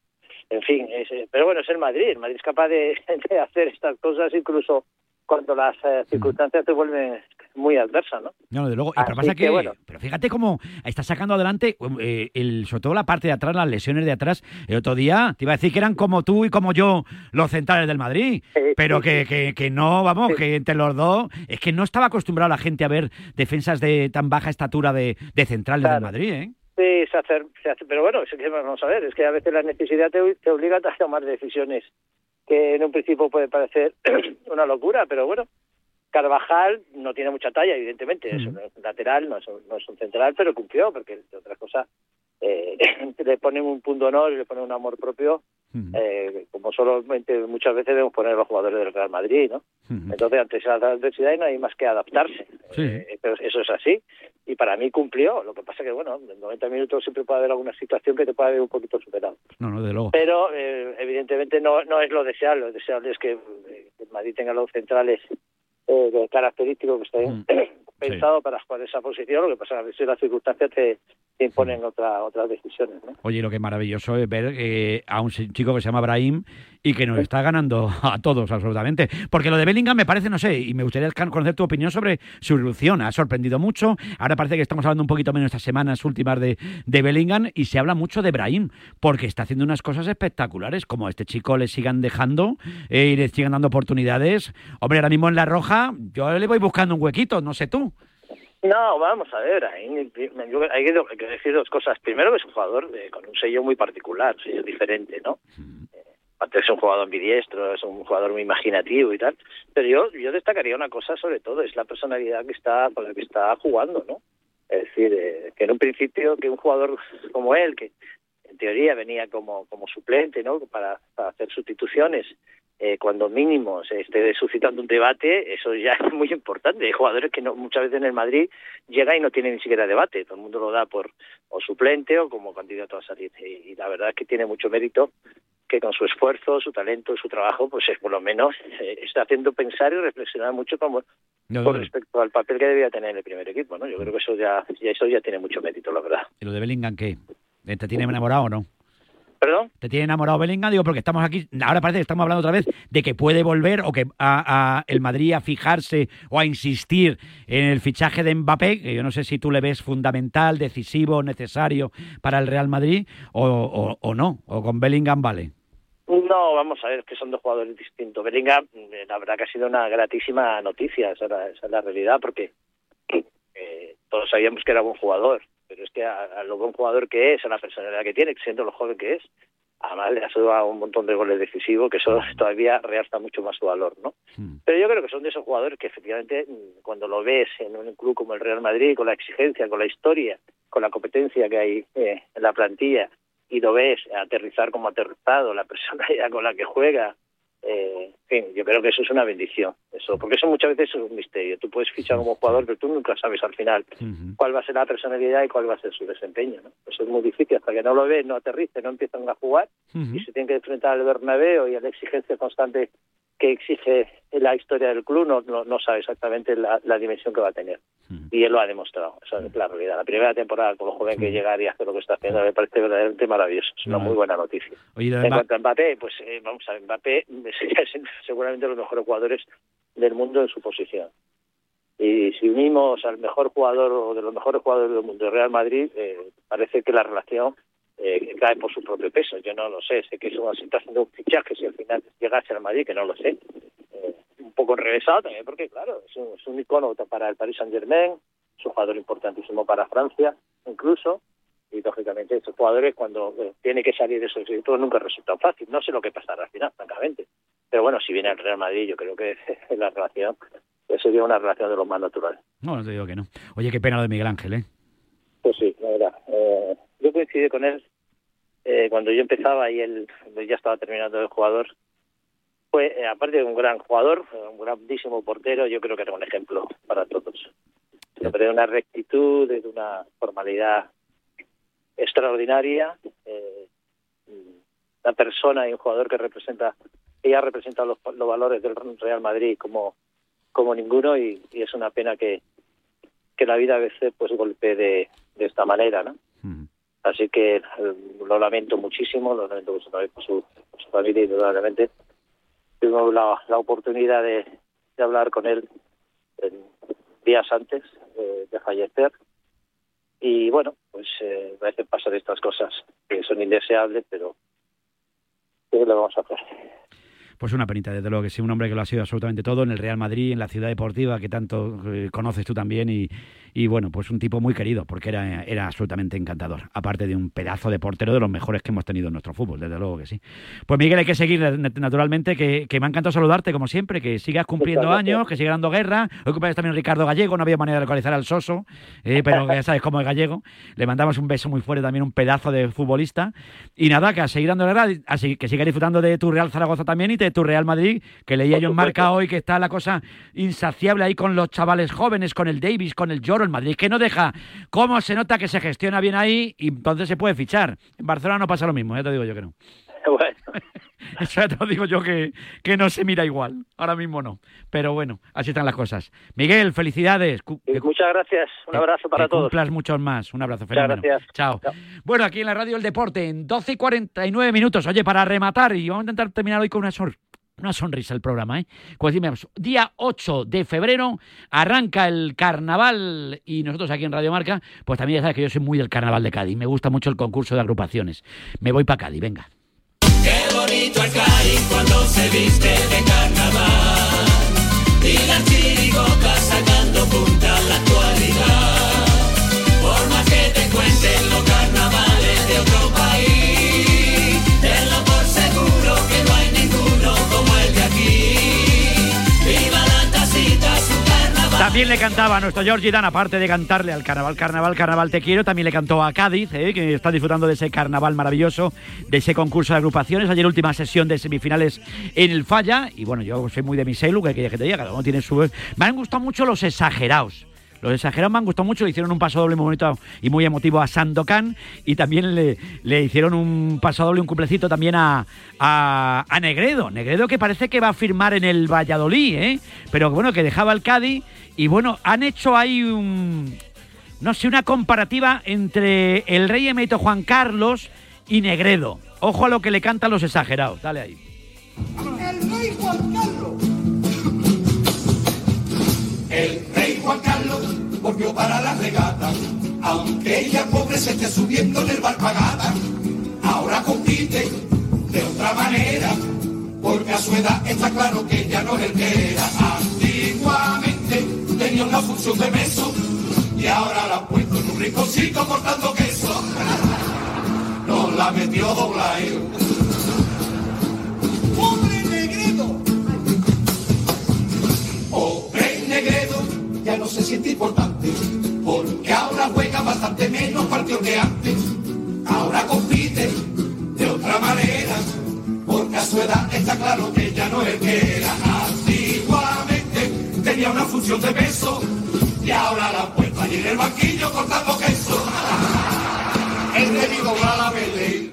En fin, es, eh, pero bueno, es el Madrid. El Madrid es capaz de, de hacer estas cosas incluso cuando las eh, circunstancias se vuelven muy adversas, ¿no? No, de luego. Y pero pasa que, que, bueno. pero fíjate cómo está sacando adelante, eh, el, sobre todo la parte de atrás, las lesiones de atrás. El otro día te iba a decir que eran como tú y como yo los centrales del Madrid, pero que, que, que no, vamos, que entre los dos es que no estaba acostumbrado la gente a ver defensas de tan baja estatura de, de centrales del Madrid, ¿eh? Sí, se hace, se hace, pero bueno, es que vamos a ver, es que a veces la necesidad te, te obliga a tomar decisiones que en un principio puede parecer una locura, pero bueno, Carvajal no tiene mucha talla, evidentemente, es un lateral, no es un, no es un central, pero cumplió, porque de otra cosa eh, le ponen un punto honor y le ponen un amor propio, eh, como solamente muchas veces debemos poner a los jugadores del Real Madrid, ¿no? Entonces, ante esa adversidad no hay más que adaptarse. Eh, pero eso es así. Y para mí cumplió. Lo que pasa que, bueno, en 90 minutos siempre puede haber alguna situación que te pueda ver un poquito superado. No, no, de luego. Pero, eh, evidentemente, no, no es lo deseable. Lo deseable es que eh, el Madrid tenga los centrales eh, característicos que estén pensados para jugar esa posición. Lo que pasa es que las circunstancias te, te imponen otra, otras decisiones. ¿no? Oye, lo que maravilloso es ver eh, a un chico que se llama Brahim y que nos está ganando a todos, absolutamente. Porque lo de Bellingham me parece, no sé, y me gustaría conocer tu opinión sobre su evolución. Ha sorprendido mucho. Ahora parece que estamos hablando un poquito menos estas semanas últimas de, de Bellingham y se habla mucho de Brahim, porque está haciendo unas cosas espectaculares. Como a este chico le sigan dejando eh, y le sigan dando oportunidades. Hombre, ahora mismo en La Roja, yo le voy buscando un huequito, no sé tú. No, vamos a ver, hay, yo- hay que, hay que decir dos cosas. Primero que es un jugador eh, con un sello muy particular, un sello diferente, ¿no? Eh, Aparte es un jugador ambidiestro, es un jugador muy imaginativo y tal. Pero yo, yo destacaría una cosa sobre todo, es la personalidad que está con la que está jugando, ¿no? Es decir, eh, que en un principio que un jugador como él, que en teoría venía como, como suplente, ¿no? Para, para hacer sustituciones, eh, cuando mínimo se esté suscitando un debate, eso ya es muy importante. Hay jugadores que no, muchas veces en el Madrid llega y no tiene ni siquiera debate, todo el mundo lo da por o suplente o como candidato a salir. Y, y la verdad es que tiene mucho mérito que con su esfuerzo, su talento, su trabajo, pues es por lo menos eh, está haciendo pensar y reflexionar mucho como, No, con respecto al papel que debía tener el primer equipo. ¿no? Yo creo que eso ya, ya eso ya tiene mucho mérito, la verdad. ¿Y lo de Bellingham qué? ¿Te tiene enamorado o no? ¿Perdón? ¿Te tiene enamorado Bellingham? Digo, porque estamos aquí, ahora parece que estamos hablando otra vez de que puede volver o que a, a el Madrid a fijarse o a insistir en el fichaje de Mbappé, que yo no sé si tú le ves fundamental, decisivo, necesario para el Real Madrid o, o- o no, o con Bellingham vale. No, vamos a ver, que son dos jugadores distintos. Bellingham, eh, la verdad que ha sido una gratísima noticia, esa es la, esa es la realidad, porque eh, todos sabíamos que era buen jugador, pero es que a, a lo buen jugador que es, a la personalidad que tiene, siendo lo joven que es, además le ha dado un montón de goles decisivos, que eso todavía realza mucho más su valor, ¿no? Pero yo creo que son de esos jugadores que efectivamente mm, cuando lo ves en un club como el Real Madrid, con la exigencia, con la historia, con la competencia que hay eh, en la plantilla, y lo ves aterrizar como aterrizado, la personalidad con la que juega, eh, en fin, yo creo que eso es una bendición, eso, porque eso muchas veces es un misterio. Tú puedes fichar como jugador, pero tú nunca sabes al final cuál va a ser la personalidad y cuál va a ser su desempeño, ¿no? Eso es muy difícil hasta que no lo ves, no aterrice, no empiezan a jugar y se tienen que enfrentar al Bernabéu y a la exigencia constante que exige la historia del club, no, no, no sabe exactamente la, la dimensión que va a tener. Y él lo ha demostrado, esa es la realidad. La primera temporada con lo joven que llegar y hacer lo que está haciendo me parece verdaderamente maravilloso, es una muy buena noticia. Oye, En cuanto a Mbappé, pues eh, vamos a ver, Mbappé es seguramente los mejores jugadores del mundo en su posición. Y si unimos al mejor jugador o de los mejores jugadores del mundo, Real Madrid, eh, parece que la relación eh, cae por su propio peso. Yo no lo sé, sé que eso se está haciendo un fichaje si al final llegase al Madrid, que no lo sé. Eh, un poco enrevesado también, porque claro, es un, es un icono para el Paris Saint Germain, es un jugador importantísimo para Francia, incluso, y lógicamente estos jugadores cuando eh, tiene que salir de esos equipos nunca resulta fácil. No sé lo que pasará al final, francamente. Pero bueno, si viene al Real Madrid, yo creo que la relación sería una relación de lo más natural. No, no te digo que no. Oye, qué pena lo de Miguel Ángel, ¿eh? Pues sí, la verdad. Eh, yo coincidí con él eh, cuando yo empezaba y él ya estaba terminando el jugador. Fue, eh, aparte de un gran jugador, un grandísimo portero, yo creo que era un ejemplo para todos. Siempre de una rectitud, de una formalidad extraordinaria. Eh, una persona y un jugador que representa, que ya representa los, los valores del Real Madrid como, como ninguno y, y es una pena que, que la vida a veces pues golpee de, de esta manera, ¿no? Así que eh, lo lamento muchísimo, lo lamento mucho también por su, por su familia, indudablemente. Tuvimos la, la oportunidad de, de hablar con él días antes eh, de fallecer. Y bueno, pues eh, a veces pasan estas cosas que son indeseables, pero ¿qué le vamos a hacer? Pues una penita, desde luego que sí, un hombre que lo ha sido absolutamente todo en el Real Madrid, en la ciudad deportiva que tanto conoces tú también y, y, bueno, pues un tipo muy querido porque era, era absolutamente encantador, aparte de un pedazo de portero de los mejores que hemos tenido en nuestro fútbol, desde luego que sí. Pues Miguel, hay que seguir nat- naturalmente, que, que me ha encantado saludarte como siempre, que sigas cumpliendo años, que siga dando guerra. Hoy cumpleaños también Ricardo Gallego, no había manera de localizar al Soso, eh, pero ya sabes cómo es Gallego. Le mandamos un beso muy fuerte también, un pedazo de futbolista. Y nada, que a seguir dando guerra, así que sigas disfrutando de tu Real Zaragoza también y de tu Real Madrid, que leía yo en marca hoy que está la cosa insaciable ahí con los chavales jóvenes, con el Davis, con el Lloro, el Madrid, que no deja. ¿Cómo se nota que se gestiona bien ahí y entonces se puede fichar? En Barcelona no pasa lo mismo, ya te digo yo que no. Bueno, Eso ya te lo digo yo que, que no se mira igual. Ahora mismo no. Pero bueno, así están las cosas. Miguel, felicidades. Que, muchas gracias. Un abrazo para que todos. cumplas muchos más. Un abrazo, Muchas fenómeno. gracias. Chao. Bueno, aquí en la radio El Deporte, en 12 y 49 minutos. Oye, para rematar, y vamos a intentar terminar hoy con una sonrisa. Una sonrisa el programa, ¿eh? Pues dime, día 8 de febrero arranca el carnaval y nosotros aquí en Radio Marca, pues también ya sabes que yo soy muy del carnaval de Cádiz. Me gusta mucho el concurso de agrupaciones. Me voy para Cádiz, venga. Qué bonito el Cádiz cuando se viste de carnaval. Y las chirigocas sacando punta a la actualidad. Por más que te cuenten los carnavales de otro país, También le cantaba a nuestro Georgie Dan, aparte de cantarle al carnaval, carnaval, carnaval te quiero, también le cantó a Cádiz, eh, que está disfrutando de ese carnaval maravilloso, de ese concurso de agrupaciones. Ayer última sesión de semifinales en el Falla. Y bueno, yo soy muy de mi celu, que que te diga, cada uno tiene su. Me han gustado mucho los exagerados. Los exagerados me han gustado mucho, le hicieron un paso doble muy bonito y muy emotivo a Sandokan y también le, le hicieron un paso doble, un cumplecito también a, a, a Negredo. Negredo que parece que va a firmar en el Valladolid, ¿eh? pero bueno, que dejaba el Cádiz y bueno, han hecho ahí un, no sé, una comparativa entre el rey emérito Juan Carlos y Negredo. Ojo a lo que le cantan los exagerados, dale ahí. El rey Juan Carlos. El rey Juan Carlos volvió para la regata, aunque ella pobre se esté subiendo en el barpagata. Ahora compite de otra manera, porque a su edad está claro que ya no es el. Antiguamente tenía una función de beso y ahora la ha puesto en un rinconcito cortando queso. No la metió dobla se siente importante, porque ahora juega bastante menos partido que antes. Ahora compite de otra manera, porque a su edad está claro que ya no es el que era. Antiguamente tenía una función de peso y ahora la ha puesto allí en el banquillo cortando queso. El dobla la Belén.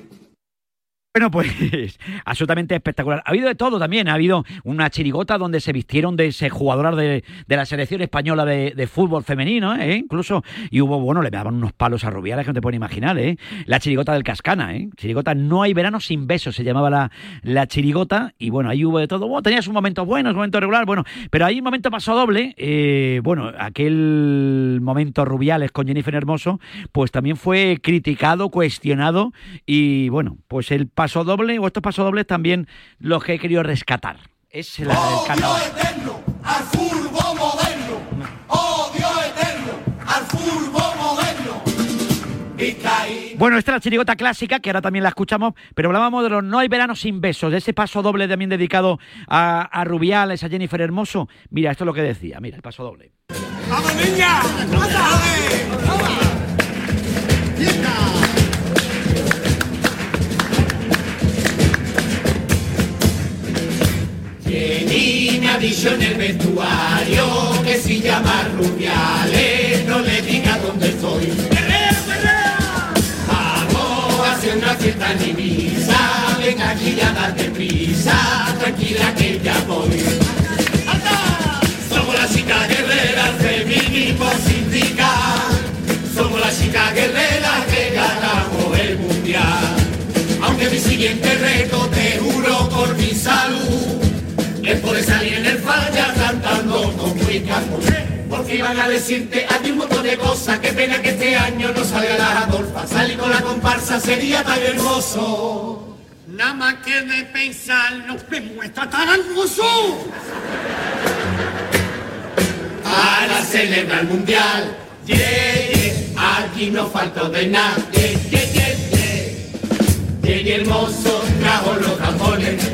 Bueno, pues absolutamente espectacular. Ha habido de todo también. Ha habido una chirigota donde se vistieron de ese jugador de, de la selección española de, de fútbol femenino, ¿eh? incluso. Y hubo, bueno, le daban unos palos a Rubiales que no te pueden imaginar, ¿eh? La chirigota del Cascana, ¿eh? Chirigota No hay verano sin besos, se llamaba la, la chirigota. Y bueno, ahí hubo de todo. Bueno, tenías un momento bueno, un momento regular, bueno. Pero ahí un momento pasó doble. eh, bueno, aquel momento Rubiales con Jennifer Hermoso, pues también fue criticado, cuestionado. Y bueno, pues el paso doble, o estos pasos dobles también los que he querido rescatar. Es la, el carnaval. eterno al fútbol moderno. Odio eterno al fútbol moderno. Bueno, esta es la chirigota clásica, que ahora también la escuchamos, pero hablábamos de los No hay verano sin besos, de ese paso doble también dedicado a, a Rubiales, a Jennifer Hermoso. Mira, esto es lo que decía, mira, el paso doble. ¡Vamos, niña! Jenny me ha dicho en el vestuario que si llama Rubiales no le diga dónde estoy. Vamos a hacer una fiesta en ven aquí ya date prisa, tranquila que ya voy. Somos la chica guerrera, feminismo sindical. Somos la chica guerrera que ganamos el mundial. Aunque mi siguiente reto te juro por mi salud Porque iban a decirte a ti un montón de cosas. Qué pena que este año no salga la Adolfa. Salir con la comparsa sería tan hermoso. Nada más que de pensar no me muestra tan hermoso. Para celebrar el mundial, yeah, yeah, aquí no faltó de nada. Yeah, yeah, yeah, hermoso trajo los jamones,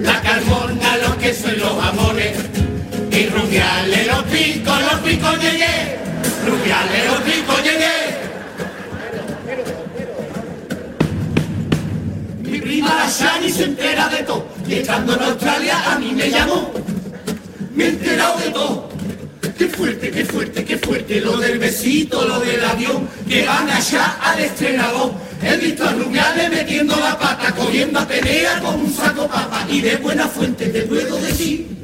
la carbona, los quesos y los jamones. Y rubiales los picos, los picos, yeah. Rubiales los picos, yeah. Mi prima la Shani se entera de todo y estando en Australia a mí me llamó. Me he enterado de todo. Qué fuerte, qué fuerte, qué fuerte lo del besito, lo del avión, que van allá al estrenador. He visto a Rubiales metiendo la pata, cogiendo a Penea con un saco papa. Y de buena fuente te puedo decir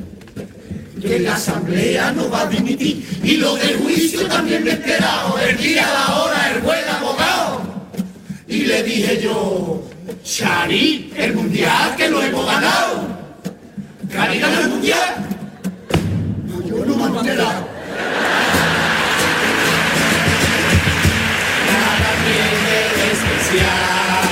que la asamblea no va a dimitir. Y lo del juicio también me he enterado, el día, la hora, el buen abogado. Y le dije yo, Shari, el mundial que lo hemos ganado. Cari el mundial. No, yo no me he enterado.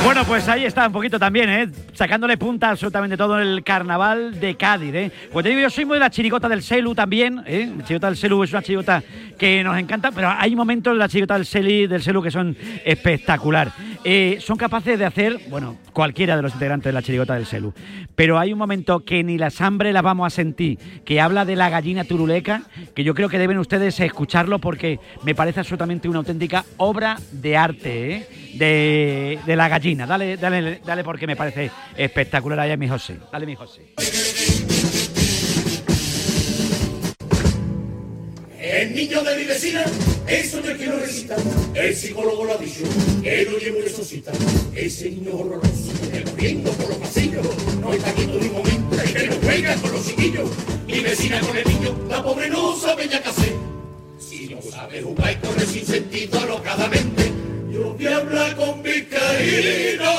Bueno, pues ahí está un poquito también, ¿eh? Sacándole punta absolutamente todo el carnaval de Cádiz, ¿eh? Pues yo soy muy de la chirigota del Celu también, ¿eh? La chirigota del Celu es una chirigota que nos encanta, pero hay momentos de la chirigota del Celu, del Celu que son espectacular. eh, son capaces de hacer, bueno, cualquiera de los integrantes de la chirigota del Celu. Pero hay un momento que ni la hambre la vamos a sentir, que habla de la gallina turuleca, que yo creo que deben ustedes escucharlo porque me parece absolutamente una auténtica obra de arte, ¿eh? de la gallina. Dale, dale, dale porque me parece espectacular allá mi José. Dale mi José. El niño de mi vecina, eso no es que lo recita. El psicólogo lo ha dicho, que lo llevo y resucita. Ese niño horroroso, corriendo por los pasillos, no está quieto ni un momento, y que no juega con los chiquillos. Mi vecina con el niño, la pobre no sabe ya qué hacer. Si no sabe jugar y corre sin sentido alocadamente, yo voy a hablar con Vizcaíno.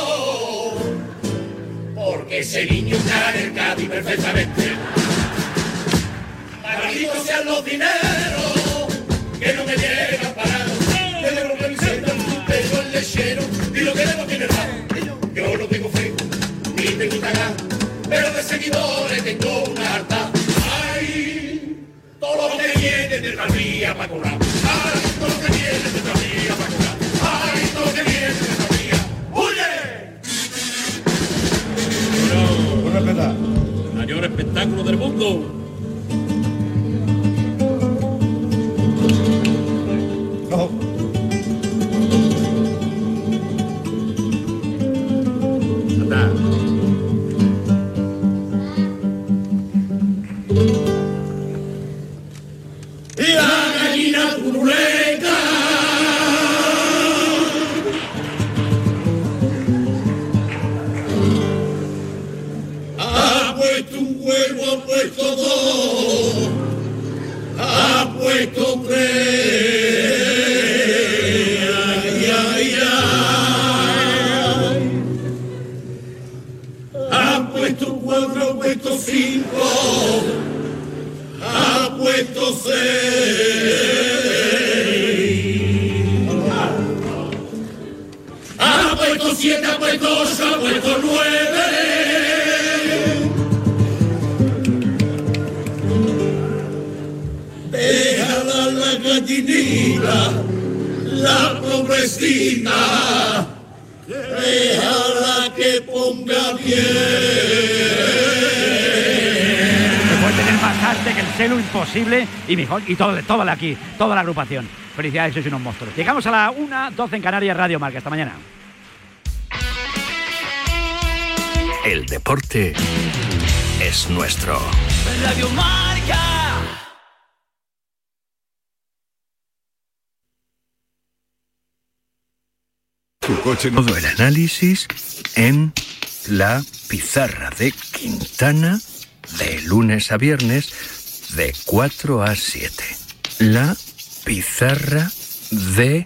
Porque ese niño está en el Cádiz perfectamente. Malditos sean los dineros que no me llegan parados. Le debo camiseta, tengo el lechero y lo que debo tiene raro. Yo no tengo fe, ni tengo Instagram, pero de seguidores tengo una harta. Ay, todo lo que viene de Tranvía para cobrar. Ay, todo lo que viene de Tranvía para El mayor espectáculo del mundo. Y mejor y todo, toda la aquí, toda la agrupación. Felicidades, sois unos monstruos. Llegamos a la 1, 12 en Canarias, Radio Marca. Hasta mañana. El deporte es nuestro. Radio Marca. Tu coche Todo el análisis en la pizarra de Quintana de lunes a viernes de 4 a 7. La pizarra de